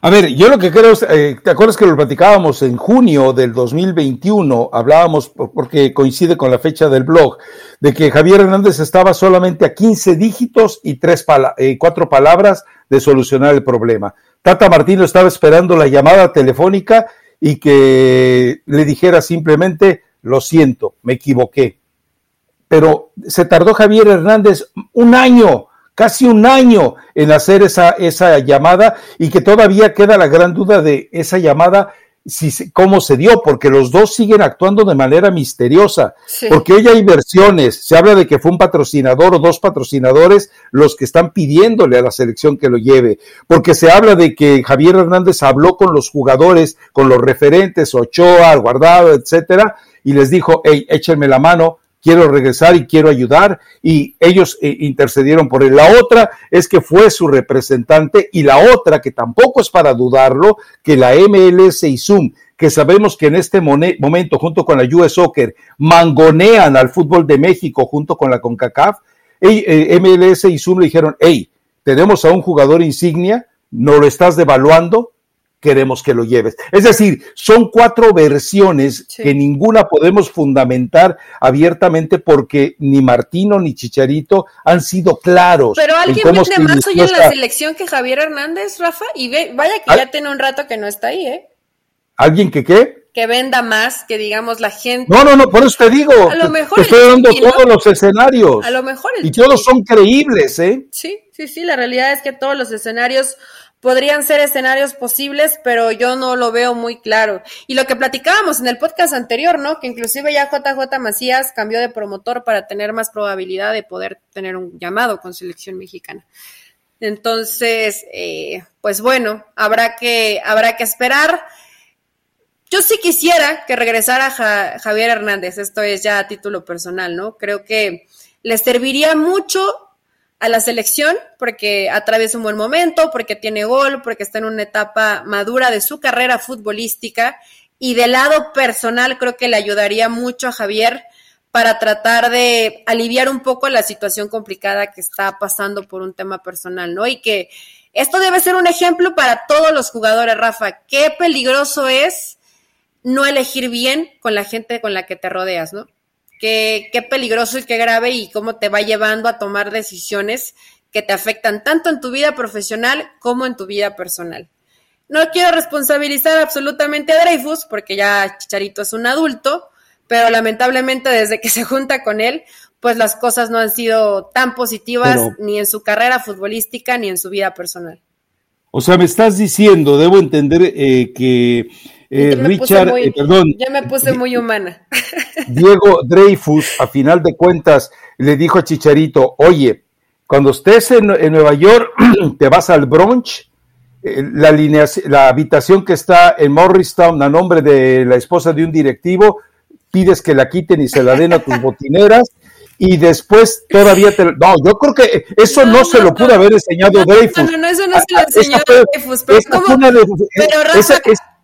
Speaker 1: A ver, yo lo que creo es, eh, ¿te acuerdas que lo platicábamos en junio del 2021? Hablábamos, porque coincide con la fecha del blog, de que Javier Hernández estaba solamente a 15 dígitos y tres eh, cuatro palabras de solucionar el problema. Tata Martino estaba esperando la llamada telefónica y que le dijera simplemente, lo siento, me equivoqué. Pero se tardó Javier Hernández un año, casi un año en hacer esa, esa llamada y que todavía queda la gran duda de esa llamada si, cómo se dio, porque los dos siguen actuando de manera misteriosa, porque hoy hay versiones, se habla de que fue un patrocinador o dos patrocinadores los que están pidiéndole a la selección que lo lleve, porque se habla de que Javier Hernández habló con los jugadores, con los referentes, Ochoa, Guardado, etcétera, y les dijo, hey, échenme la mano, quiero regresar y quiero ayudar y ellos eh, intercedieron por él. La otra es que fue su representante y la otra, que tampoco es para dudarlo, que la MLS y Zoom, que sabemos que en este momento junto con la US Soccer mangonean al fútbol de México junto con la CONCACAF, eh, MLS y Zoom le dijeron, hey, tenemos a un jugador insignia, no lo estás devaluando, queremos que lo lleves. Es decir, son cuatro versiones que ninguna podemos fundamentar abiertamente porque ni Martino ni Chicharito han sido claros.
Speaker 2: Pero alguien vende más hoy en la selección que Javier Hernández, Rafa, y ve, vaya que ya tiene un rato que no está ahí, ¿eh?
Speaker 1: ¿Alguien que qué?
Speaker 2: Que venda más, que digamos la gente.
Speaker 1: No, no, no, por eso te digo. A lo mejor. Te estoy dando todos los escenarios.
Speaker 2: A lo mejor
Speaker 1: Y todos son creíbles, ¿eh?
Speaker 2: Sí, sí, sí. La realidad es que todos los escenarios podrían ser escenarios posibles, pero yo no lo veo muy claro. Y lo que platicábamos en el podcast anterior, ¿no? Que inclusive ya JJ Macías cambió de promotor para tener más probabilidad de poder tener un llamado con selección mexicana. Entonces, eh, pues bueno, habrá que, habrá que esperar. Yo sí quisiera que regresara Javier Hernández, esto es ya a título personal, ¿no? Creo que le serviría mucho a la selección porque atraviesa un buen momento, porque tiene gol, porque está en una etapa madura de su carrera futbolística y del lado personal creo que le ayudaría mucho a Javier para tratar de aliviar un poco la situación complicada que está pasando por un tema personal, ¿no? Y que esto debe ser un ejemplo para todos los jugadores, Rafa. Qué peligroso es no elegir bien con la gente con la que te rodeas, ¿no? Qué, qué peligroso y qué grave y cómo te va llevando a tomar decisiones que te afectan tanto en tu vida profesional como en tu vida personal. No quiero responsabilizar absolutamente a Dreyfus porque ya Chicharito es un adulto, pero lamentablemente desde que se junta con él, pues las cosas no han sido tan positivas ni en su carrera futbolística ni en su vida personal.
Speaker 1: O sea, me estás diciendo, debo entender eh, que eh, Richard,
Speaker 2: eh, perdón. Ya me puse muy humana.
Speaker 1: Diego Dreyfus, a final de cuentas, le dijo a Chicharito, oye, cuando estés en, Nueva York, te vas al brunch, eh, la, la habitación que está en Morristown a nombre de la esposa de un directivo, pides que la quiten y se la den a tus botineras y después todavía te... No, yo creo que eso no, se lo pudo haber enseñado Dreyfus.
Speaker 2: No, no, eso no se lo enseñó Dreyfus, pero, ¿cómo? pero Rafa,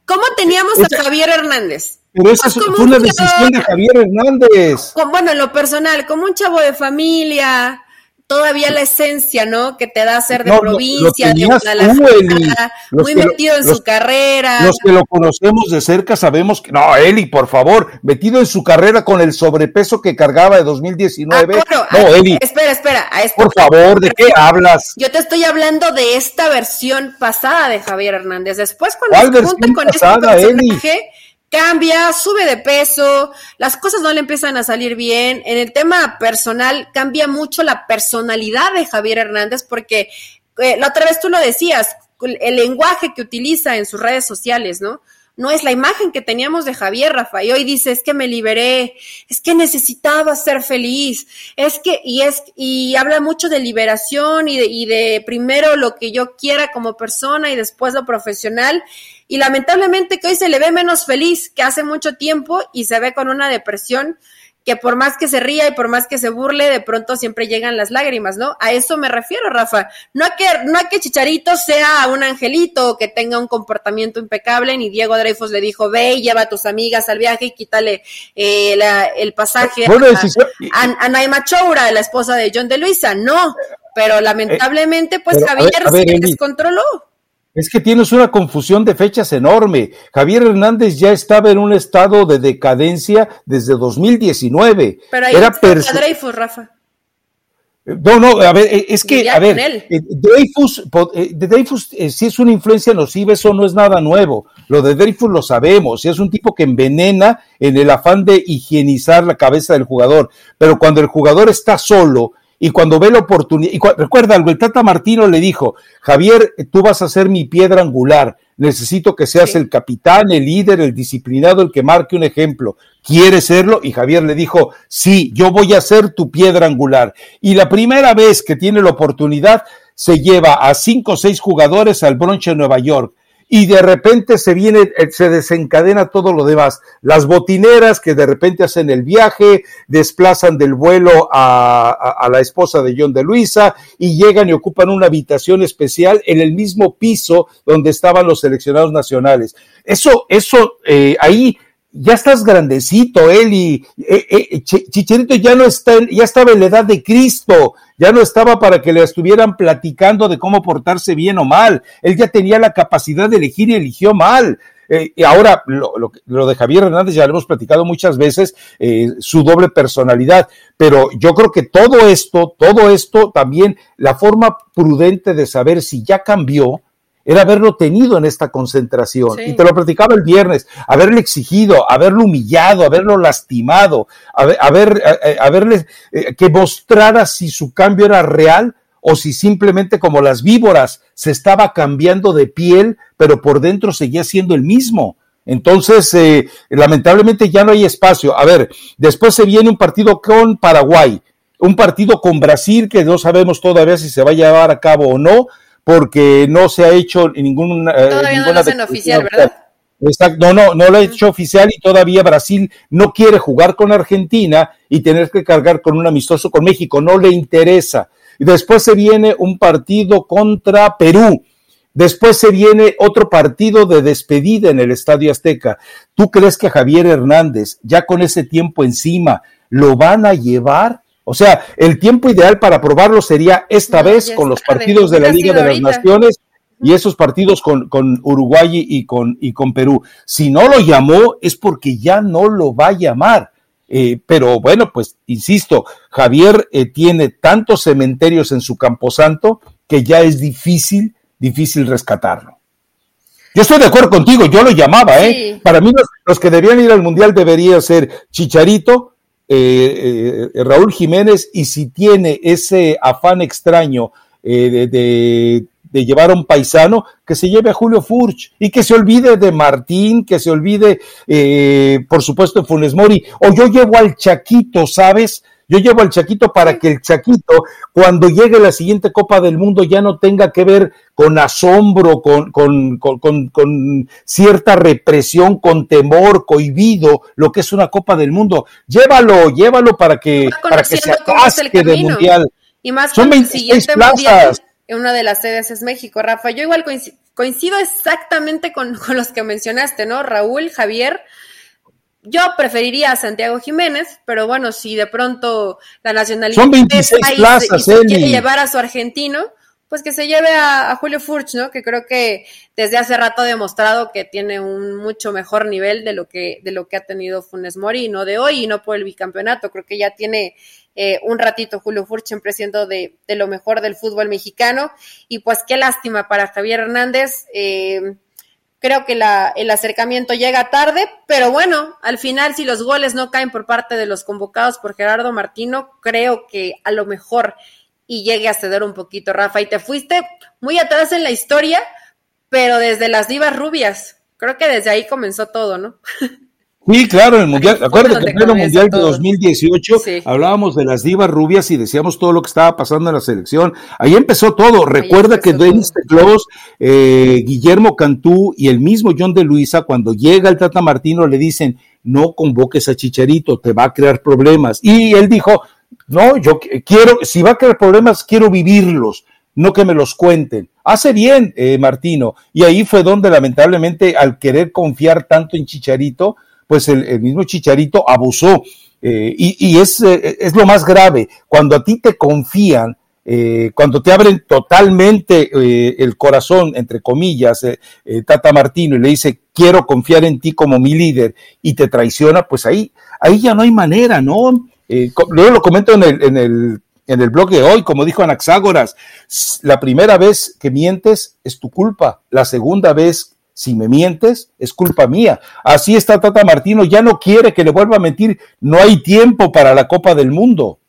Speaker 2: ¿Cómo teníamos a Javier Hernández?
Speaker 1: Pero esa fue una decisión de Javier Hernández.
Speaker 2: bueno, en lo personal, como un chavo de familia, todavía la esencia, ¿no? Que te da ser de provincia, de Guadalajara, muy metido en su carrera.
Speaker 1: Los que lo conocemos de cerca sabemos que, no, Eli, por favor, metido en su carrera con el sobrepeso que cargaba de 2019. Ah, no, Eli.
Speaker 2: Espera, espera.
Speaker 1: por favor, ¿de qué hablas?
Speaker 2: Yo te estoy hablando de esta versión pasada de Javier Hernández. Después, cuando se junta con este personaje, cambia, sube de peso, las cosas no le empiezan a salir bien. En el tema personal cambia mucho la personalidad de Javier Hernández porque eh, la otra vez tú lo decías, el lenguaje que utiliza en sus redes sociales, ¿no? no es la imagen que teníamos de Javier Rafa. Y hoy dice, es que me liberé, es que necesitaba ser feliz, es que, y es, y habla mucho de liberación y de, y de primero lo que yo quiera como persona y después lo profesional. Y lamentablemente que hoy se le ve menos feliz que hace mucho tiempo y se ve con una depresión que por más que se ría y por más que se burle, de pronto siempre llegan las lágrimas, ¿no? A eso me refiero, Rafa. No a que, no a que Chicharito sea un angelito o que tenga un comportamiento impecable, ni Diego Dreyfus le dijo, ve y lleva a tus amigas al viaje y quítale eh, el pasaje a, Naima Choura, la esposa de John de Luisa. No, pero lamentablemente, pues Javier se descontroló.
Speaker 1: Es que tienes una confusión de fechas enorme. Javier Hernández ya estaba en un estado de decadencia desde 2019.
Speaker 2: Pero ahí Era Dreyfus, Rafa.
Speaker 1: No, no, a ver, eh, es que, a ver, eh, Dreyfus, eh, Dreyfus, si es una influencia nociva, eso no es nada nuevo. Lo de Dreyfus lo sabemos, es un tipo que envenena en el afán de higienizar la cabeza del jugador. Pero cuando el jugador está solo y cuando ve la oportunidad, y recuerda, el Tata Martino le dijo, Javier, tú vas a ser mi piedra angular, necesito que seas el capitán, el líder, el disciplinado, el que marque un ejemplo. ¿Quiere serlo? Y Javier le dijo, sí, yo voy a ser tu piedra angular. Y la primera vez que tiene la oportunidad, se lleva a cinco o seis jugadores al bronche de Nueva York y de repente se viene, eh, se desencadena todo lo demás. Las botineras que de repente hacen el viaje, desplazan del vuelo a, la esposa de John de Luisa y llegan y ocupan una habitación especial en el mismo piso donde estaban los seleccionados nacionales. Eso, eso, eh, ahí ya estás grandecito, y eh, eh Chicharito ya no está, ya estaba en la edad de Cristo, ya no estaba para que le estuvieran platicando de cómo portarse bien o mal, él ya tenía la capacidad de elegir y eligió mal. Eh, y ahora, lo, lo, de Javier Hernández ya lo hemos platicado muchas veces, eh, su doble personalidad, pero yo creo que todo esto, todo esto también, la forma prudente de saber si ya cambió, era haberlo tenido en esta concentración. Y te lo platicaba el viernes, haberle exigido, haberlo humillado, haberlo lastimado, haber, haberle eh, que mostrara si su cambio era real o si simplemente como las víboras se estaba cambiando de piel, pero por dentro seguía siendo el mismo. Entonces, eh, lamentablemente ya no hay espacio. A ver, después se viene un partido con Paraguay, un partido con Brasil que no sabemos todavía si se va a llevar a cabo o no, porque no se ha hecho ningún,
Speaker 2: eh, todavía no lo hacen oficial, ¿verdad?
Speaker 1: no, no, no lo ha hecho oficial y todavía Brasil no quiere jugar con Argentina y tener que cargar con un amistoso con México, no le interesa. Y después se viene un partido contra Perú. Después se viene otro partido de despedida en el Estadio Azteca. ¿Tú crees que Javier Hernández, ya con ese tiempo encima, lo van a llevar? O sea, el tiempo ideal para probarlo sería esta vez con los partidos de la Liga de las Naciones y esos partidos con, Uruguay y con, y con Perú. Si no lo llamó es porque ya no lo va a llamar. Eh, pero bueno, pues insisto, Javier eh, tiene tantos cementerios en su camposanto que ya es difícil, difícil rescatarlo. Yo estoy de acuerdo contigo, yo lo llamaba, ¿eh? Para mí los, los, que debían ir al Mundial deberían ser Chicharito, eh, eh, Raúl Jiménez y si tiene ese afán extraño eh, de, llevar a un paisano, que se lleve a Julio Furch y que se olvide de Martín, que se olvide, por supuesto, de Funes Mori, o yo llevo al Chaquito, ¿sabes? Yo llevo al Chaquito para que el Chaquito, cuando llegue la siguiente Copa del Mundo, ya no tenga que ver con asombro, con, con, con, con, cierta represión, con temor, cohibido, lo que es una Copa del Mundo. Llévalo, llévalo para que, para que se atasque de Mundial.
Speaker 2: Y más Son 26 plazas. una de las sedes es México, Rafa. Yo igual coincido, exactamente con, con los que mencionaste, ¿no? Raúl, Javier yo preferiría a Santiago Jiménez, pero bueno, si de pronto la nacionalidad
Speaker 1: Son 26 plazas,
Speaker 2: y quiere llevar a su argentino, pues que se lleve a, Julio Furch, ¿no? Que creo que desde hace rato ha demostrado que tiene un mucho mejor nivel de lo que, de lo que ha tenido Funes Mori, no de hoy y no por el bicampeonato. Creo que ya tiene eh, un ratito Julio Furch siempre siendo de, de, lo mejor del fútbol mexicano. Y pues qué lástima para Javier Hernández. Eh, Creo que la, el acercamiento llega tarde, pero bueno, al final si los goles no caen por parte de los convocados por Gerardo Martino, creo que a lo mejor y llegue a ceder un poquito, Rafa. Y te fuiste muy atrás en la historia, pero desde las divas rubias. Creo que desde ahí comenzó todo, ¿no?
Speaker 1: Sí, claro, el Mundial, acuérdate que en el Mundial de 2018 hablábamos de las divas rubias y decíamos todo lo que estaba pasando en la selección. Ahí empezó todo. Recuerda que Denis Teclos, eh, Guillermo Cantú y el mismo John de Luisa, cuando llega el Tata Martino, le dicen, no convoques a Chicharito, te va a crear problemas. Y él dijo, no, yo quiero, si va a crear problemas, quiero vivirlos no que me los cuenten. Hace bien, eh, Martino. Y ahí fue donde lamentablemente al querer confiar tanto en Chicharito, pues el, mismo Chicharito abusó. Eh, y, es, eh, es, lo más grave, cuando a ti te confían, eh, cuando te abren totalmente el corazón, entre comillas, Tata Martino, y le dice, quiero confiar en ti como mi líder, y te traiciona, pues ahí, ahí ya no hay manera, ¿no? luego lo comento en el, en el en el blog de hoy, como dijo Anaxágoras, la primera vez que mientes es tu culpa, la segunda vez si me mientes, es culpa mía. Así está Tata Martino, ya no quiere que le vuelva a mentir, no hay tiempo para la Copa del Mundo.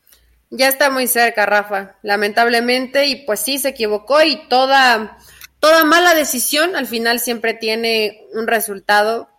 Speaker 2: Ya está muy cerca, Rafa, lamentablemente, y pues sí, se equivocó y toda, toda mala decisión al final siempre tiene un resultado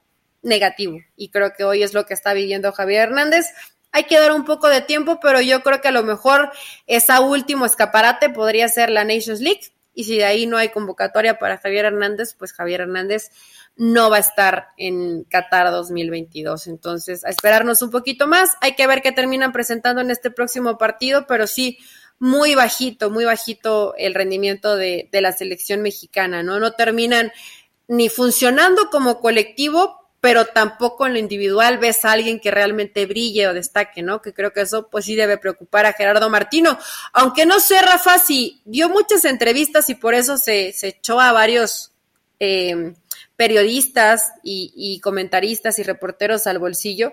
Speaker 2: negativo. Y creo que hoy es lo que está viviendo Javier Hernández. Hay que dar un poco de tiempo, pero yo creo que a lo mejor esa último escaparate podría ser la Nations League. Y si de ahí no hay convocatoria para Javier Hernández, pues Javier Hernández no va a estar en Qatar 2022. Entonces, a esperarnos un poquito más. Hay que ver qué terminan presentando en este próximo partido, pero sí, muy bajito, muy bajito el rendimiento de, de la selección mexicana, ¿no? No terminan ni funcionando como colectivo, pero tampoco en lo individual ves a alguien que realmente brille o destaque, ¿no? Que creo que eso pues sí debe preocupar a Gerardo Martino. Aunque no sé, Rafa, si dio muchas entrevistas y por eso se, echó a varios eh, periodistas y comentaristas y reporteros al bolsillo,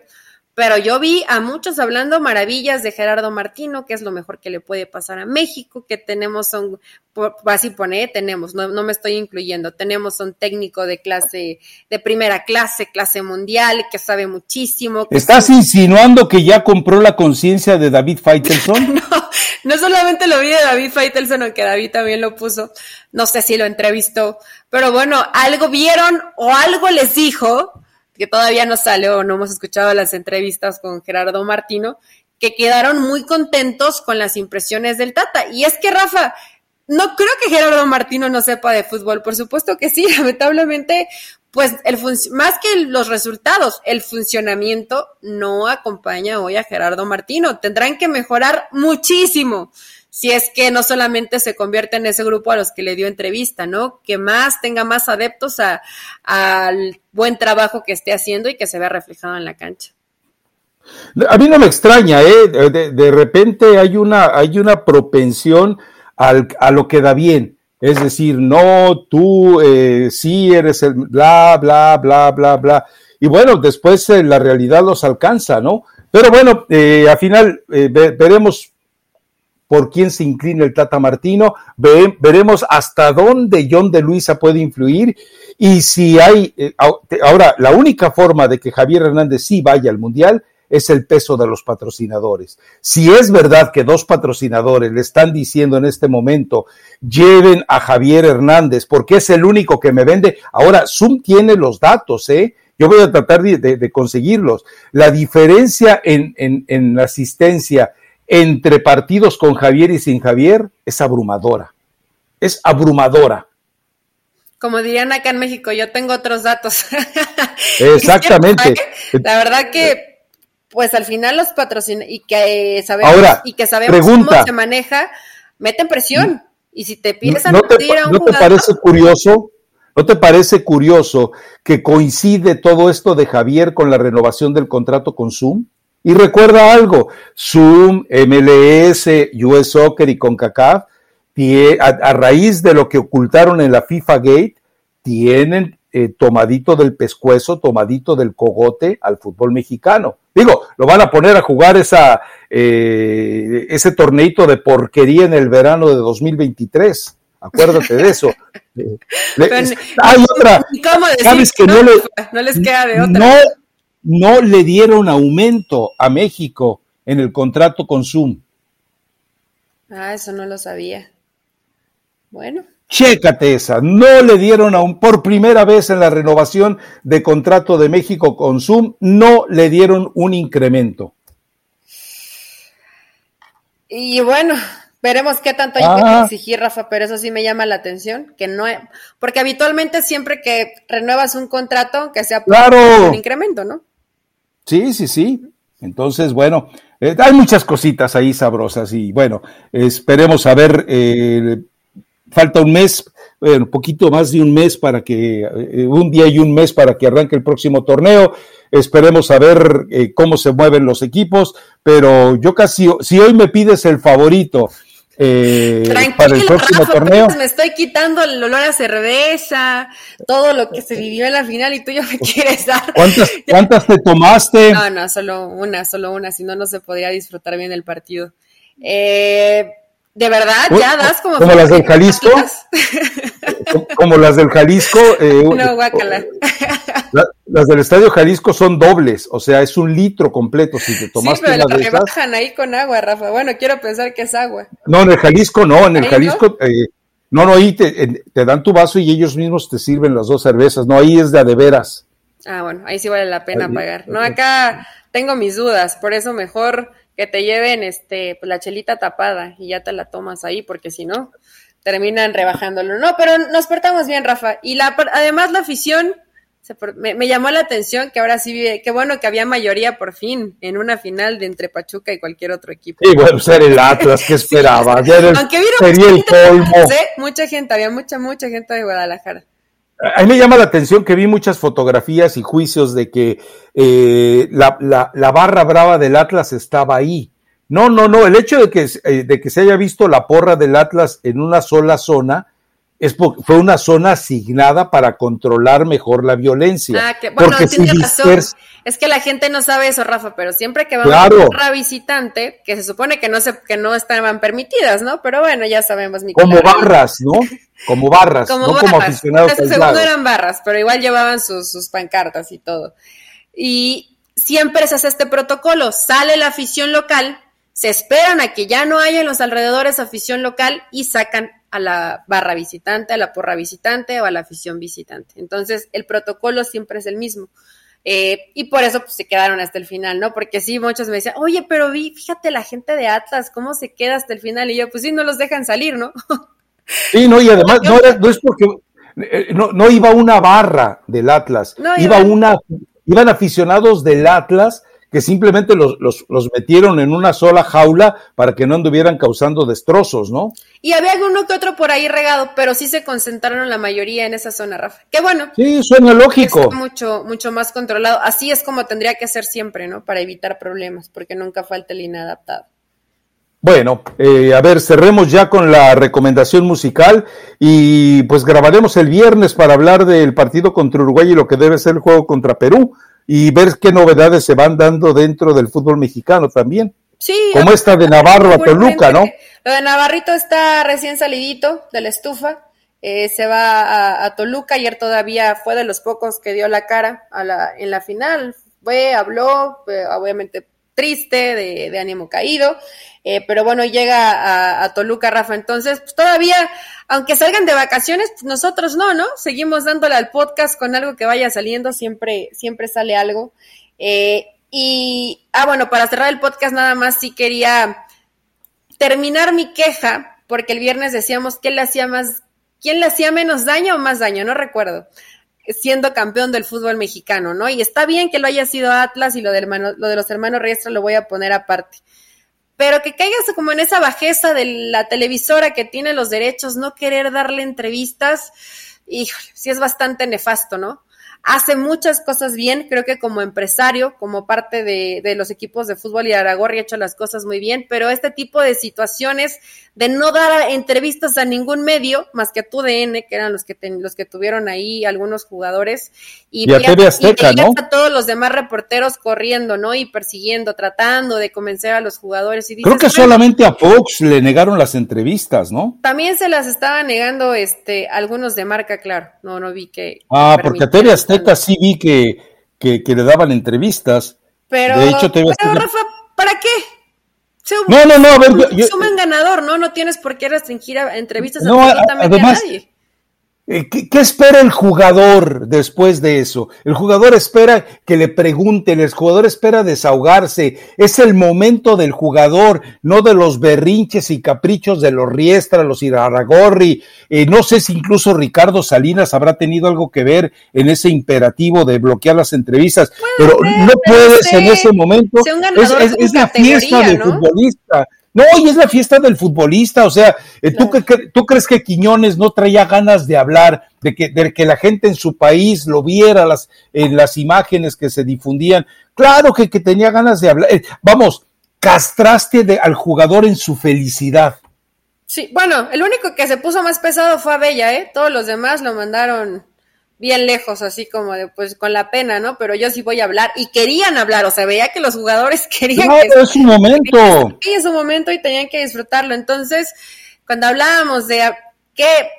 Speaker 2: pero yo vi a muchos hablando maravillas de Gerardo Martino, que es lo mejor que le puede pasar a México, que tenemos un, así pone, tenemos, no, no me estoy incluyendo, tenemos un técnico de clase, de primera clase, clase mundial, que sabe muchísimo.
Speaker 1: ¿Estás insinuando que ya compró la conciencia de David Faitelson?
Speaker 2: no, no solamente lo vi de David Faitelson, aunque David también lo puso, no sé si lo entrevistó, pero bueno, algo vieron o algo les dijo que todavía no sale o no hemos escuchado las entrevistas con Gerardo Martino, que quedaron muy contentos con las impresiones del Tata. Y es que, Rafa, no creo que Gerardo Martino no sepa de fútbol, por supuesto que sí, lamentablemente, pues el más que los resultados, el funcionamiento no acompaña hoy a Gerardo Martino. Tendrán que mejorar muchísimo si es que no solamente se convierte en ese grupo a los que le dio entrevista, ¿no? Que más tenga más adeptos al buen trabajo que esté haciendo y que se vea reflejado en la cancha.
Speaker 1: A mí no me extraña, ¿eh? De, repente hay una, hay una propensión al, a lo que da bien. Es decir, no, tú eh, sí eres el bla, bla, bla, bla, bla. Y bueno, después eh, la realidad los alcanza, ¿no? Pero bueno, eh, al final eh, veremos por quién se inclina el Tata Martino, veremos hasta dónde John de Luisa puede influir y si hay, eh, ahora, la única forma de que Javier Hernández sí vaya al Mundial es el peso de los patrocinadores. Si es verdad que dos patrocinadores le están diciendo en este momento, lleven a Javier Hernández porque es el único que me vende, ahora Zoom tiene los datos, ¿eh? Yo voy a tratar de, conseguirlos. La diferencia en, en, en asistencia entre partidos con Javier y sin Javier es abrumadora. Es abrumadora.
Speaker 2: Como dirían acá en México, yo tengo otros datos.
Speaker 1: Exactamente.
Speaker 2: La verdad que, pues al final los patrocinan y que sabemos, y que sabemos cómo se maneja, meten presión. Y si te empiezan
Speaker 1: no
Speaker 2: a
Speaker 1: te, ¿No te parece curioso? ¿No te parece curioso que coincide todo esto de Javier con la renovación del contrato con Zoom? Y recuerda algo, Zoom, MLS, US Soccer y CONCACAF, a, a raíz de lo que ocultaron en la FIFA Gate, tienen eh, tomadito del pescuezo, tomadito del cogote al fútbol mexicano. Digo, lo van a poner a jugar esa, eh, ese torneito de porquería en el verano de 2023. Acuérdate de eso. hay otra.
Speaker 2: ¿Sabes que no, no les queda de otra?
Speaker 1: No, no le dieron aumento a México en el contrato con Zoom.
Speaker 2: Ah, eso no lo sabía. Bueno.
Speaker 1: Chécate esa, no le dieron aún por primera vez en la renovación de contrato de México con Zoom, no le dieron un incremento.
Speaker 2: Y bueno, veremos qué tanto hay que ah. exigir, Rafa, pero eso sí me llama la atención, que no, porque habitualmente siempre que renuevas un contrato, que sea por un incremento, ¿no?
Speaker 1: Sí, sí, sí. Entonces, bueno, eh, hay muchas cositas ahí sabrosas y bueno, esperemos a ver, eh, falta un mes, bueno, un poquito más de un mes para que, eh, un día y un mes para que arranque el próximo torneo. Esperemos a ver cómo se mueven los equipos, pero yo casi, si hoy me pides el favorito eh, para el próximo torneo.
Speaker 2: Me estoy quitando el olor a cerveza, todo lo que se vivió en la final y tú ya me quieres dar.
Speaker 1: ¿Cuántas, ¿cuántas te tomaste?
Speaker 2: No, no, solo una, solo una, si no, no se podría disfrutar bien el partido. Eh, de verdad, ya das como...
Speaker 1: Como las del Jalisco. como las del Jalisco. Eh, no, guácala. las del Estadio Jalisco son dobles, o sea, es un litro completo. Si te tomaste
Speaker 2: sí, pero la bajan ahí con agua, Rafa. Bueno, quiero pensar que es agua.
Speaker 1: No, en el Jalisco no, en el Jalisco... Eh, no, no, ahí te, te, dan tu vaso y ellos mismos te sirven las dos cervezas. No, ahí es de a de veras.
Speaker 2: Ah, bueno, ahí sí vale la pena pagar. No, acá tengo mis dudas, por eso mejor que te lleven este pues, la chelita tapada y ya te la tomas ahí, porque si no, terminan rebajándolo. No, pero nos portamos bien, Rafa. Y la, además la afición, me, llamó la atención que ahora sí, qué bueno que había mayoría por fin en una final de entre Pachuca y cualquier otro equipo.
Speaker 1: Y bueno, ser el Atlas, ¿qué esperaba?
Speaker 2: Aunque vieron mucha gente, ¿eh? mucha gente, había mucha, mucha gente de Guadalajara.
Speaker 1: A me llama la atención que vi muchas fotografías y juicios de que eh, la, la, barra brava del Atlas estaba ahí. No, no, no. El hecho de que, eh, de que se haya visto la porra del Atlas en una sola zona es fue una zona asignada para controlar mejor la violencia.
Speaker 2: Ah, que, bueno, porque razón. Es que la gente no sabe eso, Rafa, pero siempre que va a una porra visitante, que se supone que no se, que no estaban permitidas, ¿no? Pero bueno, ya sabemos.
Speaker 1: Mi como barras, ¿no? Como barras, no como aficionados.
Speaker 2: Ese segundo eran barras, pero igual llevaban sus, sus pancartas y todo. Y siempre se hace este protocolo, sale la afición local, se esperan a que ya no haya en los alrededores afición local y sacan a la barra visitante, a la porra visitante o a la afición visitante. Entonces, el protocolo siempre es el mismo. Eh, y por eso pues, se quedaron hasta el final, ¿no? Porque sí, muchos me decían, oye, pero vi, fíjate la gente de Atlas, ¿cómo se queda hasta el final? Y yo, pues sí, no los dejan salir, ¿no?
Speaker 1: Sí, no, y además no, no es porque eh, no, no, iba una barra del Atlas, iba una, iban aficionados del Atlas que simplemente los, los, los, metieron en una sola jaula para que no anduvieran causando destrozos, ¿no?
Speaker 2: Y había alguno que otro por ahí regado, pero sí se concentraron la mayoría en esa zona, Rafa. Qué bueno.
Speaker 1: Sí, suena lógico.
Speaker 2: mucho, mucho más controlado. Así es como tendría que ser siempre, ¿no? Para evitar problemas, porque nunca falta el inadaptado.
Speaker 1: Bueno, eh, a ver, cerremos ya con la recomendación musical y pues grabaremos el viernes para hablar del partido contra Uruguay y lo que debe ser el juego contra Perú y ver qué novedades se van dando dentro del fútbol mexicano también.
Speaker 2: Sí.
Speaker 1: Como esta de Navarro a Toluca, ¿no?
Speaker 2: Lo de Navarrito está recién salidito de la estufa. Eh, se va a, Toluca. Ayer todavía fue de los pocos que dio la cara a la, en la final. Fue, habló, obviamente triste, de, de ánimo caído. Eh, pero bueno, llega a, Toluca, Rafa. Entonces, pues todavía, aunque salgan de vacaciones, pues nosotros no, ¿no? Seguimos dándole al podcast con algo que vaya saliendo, siempre, siempre sale algo. Eh, y, ah, bueno, para cerrar el podcast nada más sí quería terminar mi queja, porque el viernes decíamos que le hacía más, quién le hacía menos daño o más daño, no recuerdo siendo campeón del fútbol mexicano, ¿no? Y está bien que lo haya sido Atlas y lo de, lo de los hermanos Riestra lo voy a poner aparte pero que caigas como en esa bajeza de la televisora que tiene los derechos, no querer darle entrevistas, híjole, sí es bastante nefasto, ¿no? Hace muchas cosas bien, creo que como empresario, como parte de, de los equipos de fútbol y Aragorri ha hecho las cosas muy bien, pero este tipo de situaciones de no dar entrevistas a ningún medio, más que a tu DN, que eran los que, los que tuvieron ahí algunos jugadores, y,
Speaker 1: y, a,
Speaker 2: a todos los demás reporteros corriendo, ¿no? Y persiguiendo, tratando de convencer a los jugadores. Y
Speaker 1: creo que solamente a Fox le negaron las entrevistas, ¿no?
Speaker 2: También se las estaba negando este algunos de marca, claro, no, no vi que...
Speaker 1: Ah, porque a TV sí vi que, que, le daban entrevistas.
Speaker 2: Pero,
Speaker 1: de hecho,
Speaker 2: Rafa, ¿para qué?
Speaker 1: no, no, no, a ver.
Speaker 2: Suman ganador, ¿no? No tienes por qué restringir a entrevistas no, absolutamente a nadie.
Speaker 1: Eh, ¿Qué, espera el jugador después de eso? El jugador espera que le pregunten, el jugador espera desahogarse. Es el momento del jugador, no de los berrinches y caprichos de los Riestra, los Iraragorri. Eh, no sé si incluso Ricardo Salinas habrá tenido algo que ver en ese imperativo de bloquear las entrevistas, pero no puedes en ese momento. Es, la fiesta del futbolista. No, y es la fiesta del futbolista, o sea, eh, ¿tú, ¿tú crees que Quiñones no traía ganas de hablar, de que, de que la gente en su país lo viera las, en las imágenes que se difundían? Claro que, que tenía ganas de hablar. Eh, vamos, castraste de, al jugador en su felicidad.
Speaker 2: Sí, bueno, el único que se puso más pesado fue a Bella, ¿eh? Todos los demás lo mandaron bien lejos, así como de, pues con la pena, ¿no? Pero yo sí voy a hablar y querían hablar, o sea, veía que los jugadores querían
Speaker 1: no,
Speaker 2: que...
Speaker 1: es su momento.
Speaker 2: Es su momento y tenían que disfrutarlo. Entonces, cuando hablábamos de qué,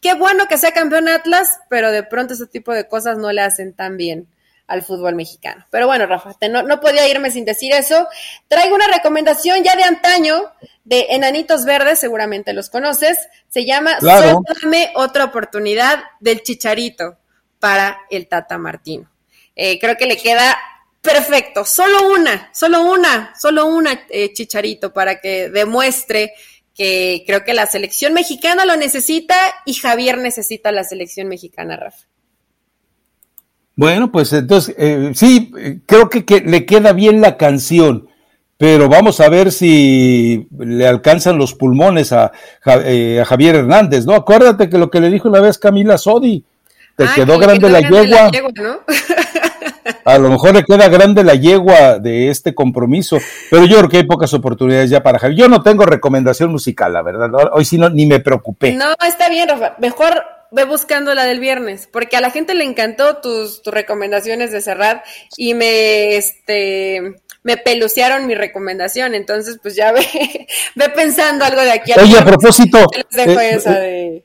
Speaker 2: qué bueno que sea campeón Atlas, pero de pronto ese tipo de cosas no le hacen tan bien al fútbol mexicano. Pero bueno, Rafa, no, no, podía irme sin decir eso. Traigo una recomendación ya de antaño de Enanitos Verdes, seguramente los conoces. Se llama
Speaker 1: claro.
Speaker 2: otra oportunidad del Chicharito para el Tata Martino. Eh, creo que le queda perfecto. Solo una, solo una, solo una eh, Chicharito para que demuestre que creo que la selección mexicana lo necesita y Javier necesita la selección mexicana, Rafa.
Speaker 1: Bueno, pues entonces, eh, sí, creo que, le queda bien la canción, pero vamos a ver si le alcanzan los pulmones a, eh, a Javier Hernández, ¿no? Acuérdate que lo que le dijo una vez Camila Sodi, te
Speaker 2: Ah,
Speaker 1: quedó
Speaker 2: que
Speaker 1: grande
Speaker 2: quedó
Speaker 1: la
Speaker 2: grande
Speaker 1: yegua.
Speaker 2: yegua, ¿no?
Speaker 1: A lo mejor le queda grande la yegua de este compromiso, pero yo creo que hay pocas oportunidades ya para Javier. Yo no tengo recomendación musical, la verdad. Hoy sí no, ni me preocupé.
Speaker 2: No, está bien, Rafa. Mejor ve buscando la del viernes, porque a la gente le encantó tus, tus recomendaciones de Serrat y me, este, me pelucearon mi recomendación. Entonces, pues ya ve, ve pensando algo de aquí.
Speaker 1: Oye, a propósito,
Speaker 2: Les dejo
Speaker 1: eh,
Speaker 2: esa
Speaker 1: eh,
Speaker 2: de...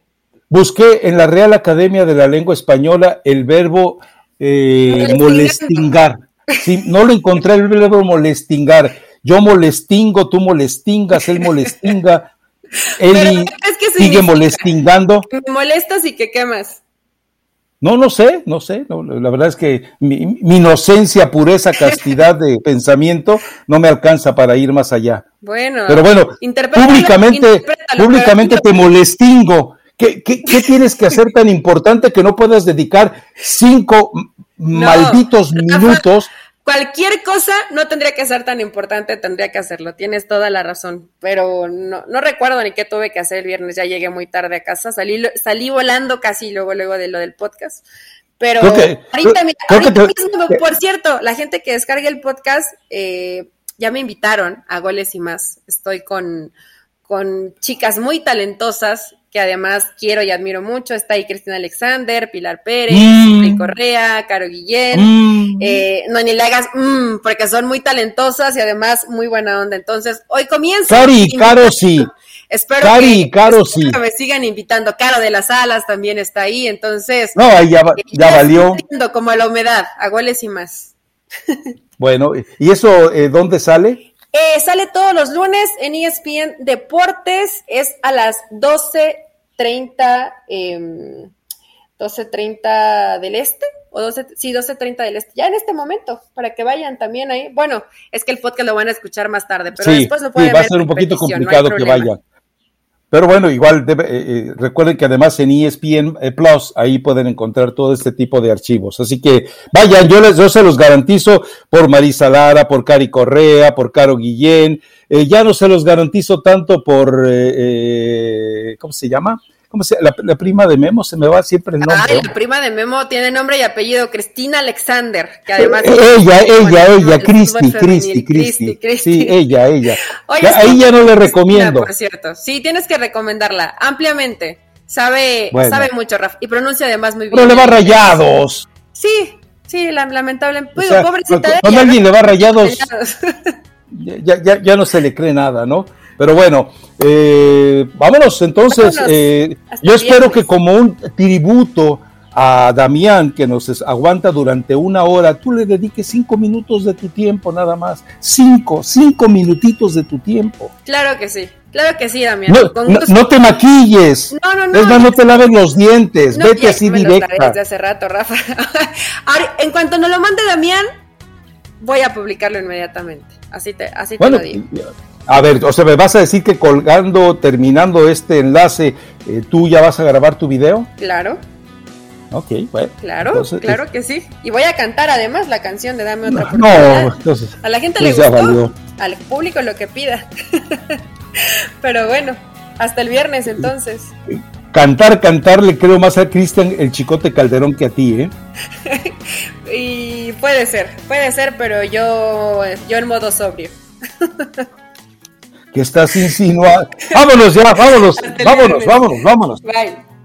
Speaker 1: busqué en la Real Academia de la Lengua Española el verbo eh, molestingar. Sí, no lo encontré el verbo molestingar. Yo molestingo, tú molestingas, él molestinga.
Speaker 2: Pero,
Speaker 1: Eli
Speaker 2: ¿sabes qué
Speaker 1: sigue molestingando.
Speaker 2: Me molestas y que quemas.
Speaker 1: No, no sé, no sé. no, la verdad es que mi, mi inocencia, pureza, castidad de pensamiento no me alcanza para ir más allá.
Speaker 2: Bueno,
Speaker 1: Pero bueno, públicamente, públicamente te molestingo. ¿Qué, qué, qué tienes que hacer tan importante que no puedas dedicar cinco malditos minutos?
Speaker 2: Cualquier cosa no tendría que ser tan importante, tendría que hacerlo. Tienes toda la razón. Pero no, no recuerdo ni qué tuve que hacer el viernes. Ya llegué muy tarde a casa. Salí, salí volando casi luego, luego de lo del podcast. Pero
Speaker 1: que-
Speaker 2: ahorita, mira, ahorita
Speaker 1: te-
Speaker 2: mismo, por cierto, la gente que descargue el podcast, eh, ya me invitaron a Goles y más. Estoy con, con chicas muy talentosas que además quiero y admiro mucho. Está ahí Cristina Alexander, Pilar Pérez,
Speaker 1: Mm.
Speaker 2: Correa, Caro Guillén.
Speaker 1: Mm.
Speaker 2: Eh, no, ni le hagas, porque son muy talentosas y además muy buena onda. Entonces, hoy comienzo.
Speaker 1: Cari, Caro, sí.
Speaker 2: Espero
Speaker 1: Cari,
Speaker 2: que,
Speaker 1: Caro,
Speaker 2: espero
Speaker 1: sí.
Speaker 2: que me sigan invitando. Caro de las Alas también está ahí. Entonces,
Speaker 1: No, ahí ya,
Speaker 2: eh,
Speaker 1: ya valió.
Speaker 2: como la humedad, a goles y más.
Speaker 1: Bueno, ¿y eso eh, dónde sale?
Speaker 2: Eh, sale todos los lunes en ESPN Deportes, es a las 12.30, eh, 12.30 del este, o 12, sí, 12.30 del este, ya en este momento, para que vayan también ahí. Bueno, es que el podcast lo van a escuchar más tarde, pero
Speaker 1: sí,
Speaker 2: después lo
Speaker 1: sí,
Speaker 2: pueden
Speaker 1: va a ser un poquito
Speaker 2: repetición, no
Speaker 1: complicado que vayan. Pero bueno, igual debe- eh, eh, recuerden que además en ESPN eh, Plus ahí pueden encontrar todo este tipo de archivos. Así que vayan, yo les yo se los garantizo por Marisa Lara, por Cari Correa, por Caro Guillén. Eh, ya no se los garantizo tanto por eh, eh, ¿cómo se llama? ¿Cómo se la, la prima de Memo? Se me va siempre el nombre.
Speaker 2: Ay, la prima de Memo tiene nombre y apellido, Cristina Alexander, que además...
Speaker 1: Eh, ella, ella, ella,
Speaker 2: el
Speaker 1: Cristi, Cristi, Cristi.
Speaker 2: Cristi.
Speaker 1: Sí, ella, ella.
Speaker 2: Oye,
Speaker 1: Ya, ahí ya no le recomiendo.
Speaker 2: Por cierto, sí, tienes que recomendarla ampliamente. Sabe,
Speaker 1: Bueno.
Speaker 2: sabe mucho, Rafa, y pronuncia además muy bien.
Speaker 1: Pero le va rayados.
Speaker 2: Sí, sí, la-.
Speaker 1: O sea,
Speaker 2: pobrecita
Speaker 1: cuando,
Speaker 2: de
Speaker 1: cuando
Speaker 2: ella,
Speaker 1: alguien
Speaker 2: ¿no?
Speaker 1: le va rayados,
Speaker 2: Rayados.
Speaker 1: ya, ya, ya no se le cree nada, ¿no? Pero bueno, eh, vámonos entonces.
Speaker 2: Vámonos.
Speaker 1: eh, yo espero que como un tributo a Damián, que nos aguanta durante una hora, tú le dediques cinco minutos de tu tiempo nada más. Cinco, cinco minutitos de tu tiempo.
Speaker 2: Claro que sí, claro que sí, Damián.
Speaker 1: No,
Speaker 2: Con
Speaker 1: no, te maquilles.
Speaker 2: No, no, no.
Speaker 1: Es más, no te laves los dientes.
Speaker 2: No,
Speaker 1: Vete así
Speaker 2: me
Speaker 1: directa.
Speaker 2: desde hace rato, Rafa. Ahora, en cuanto nos lo mande Damián, voy a publicarlo inmediatamente. Así te, así
Speaker 1: Bueno,
Speaker 2: te lo digo.
Speaker 1: A ver, o sea, ¿me vas a decir que colgando, terminando este enlace, eh, tú ya vas a grabar tu video?
Speaker 2: Claro,
Speaker 1: Ok, bueno.
Speaker 2: claro,
Speaker 1: Entonces,
Speaker 2: claro que sí. Y voy a cantar además la canción de Dame otra
Speaker 1: No,
Speaker 2: oportunidad.
Speaker 1: no, entonces,
Speaker 2: A la gente
Speaker 1: pues
Speaker 2: le
Speaker 1: ya
Speaker 2: gustó, al público lo que pida. Pero bueno, hasta el viernes entonces.
Speaker 1: Cantar, cantar, le creo más a Cristian el Chicote Calderón que a ti, ¿eh?
Speaker 2: Y puede ser, puede ser, pero yo, yo en modo sobrio.
Speaker 1: Que estás insinuando. Vámonos ya, vámonos, vámonos, vámonos, vámonos.
Speaker 2: Bye.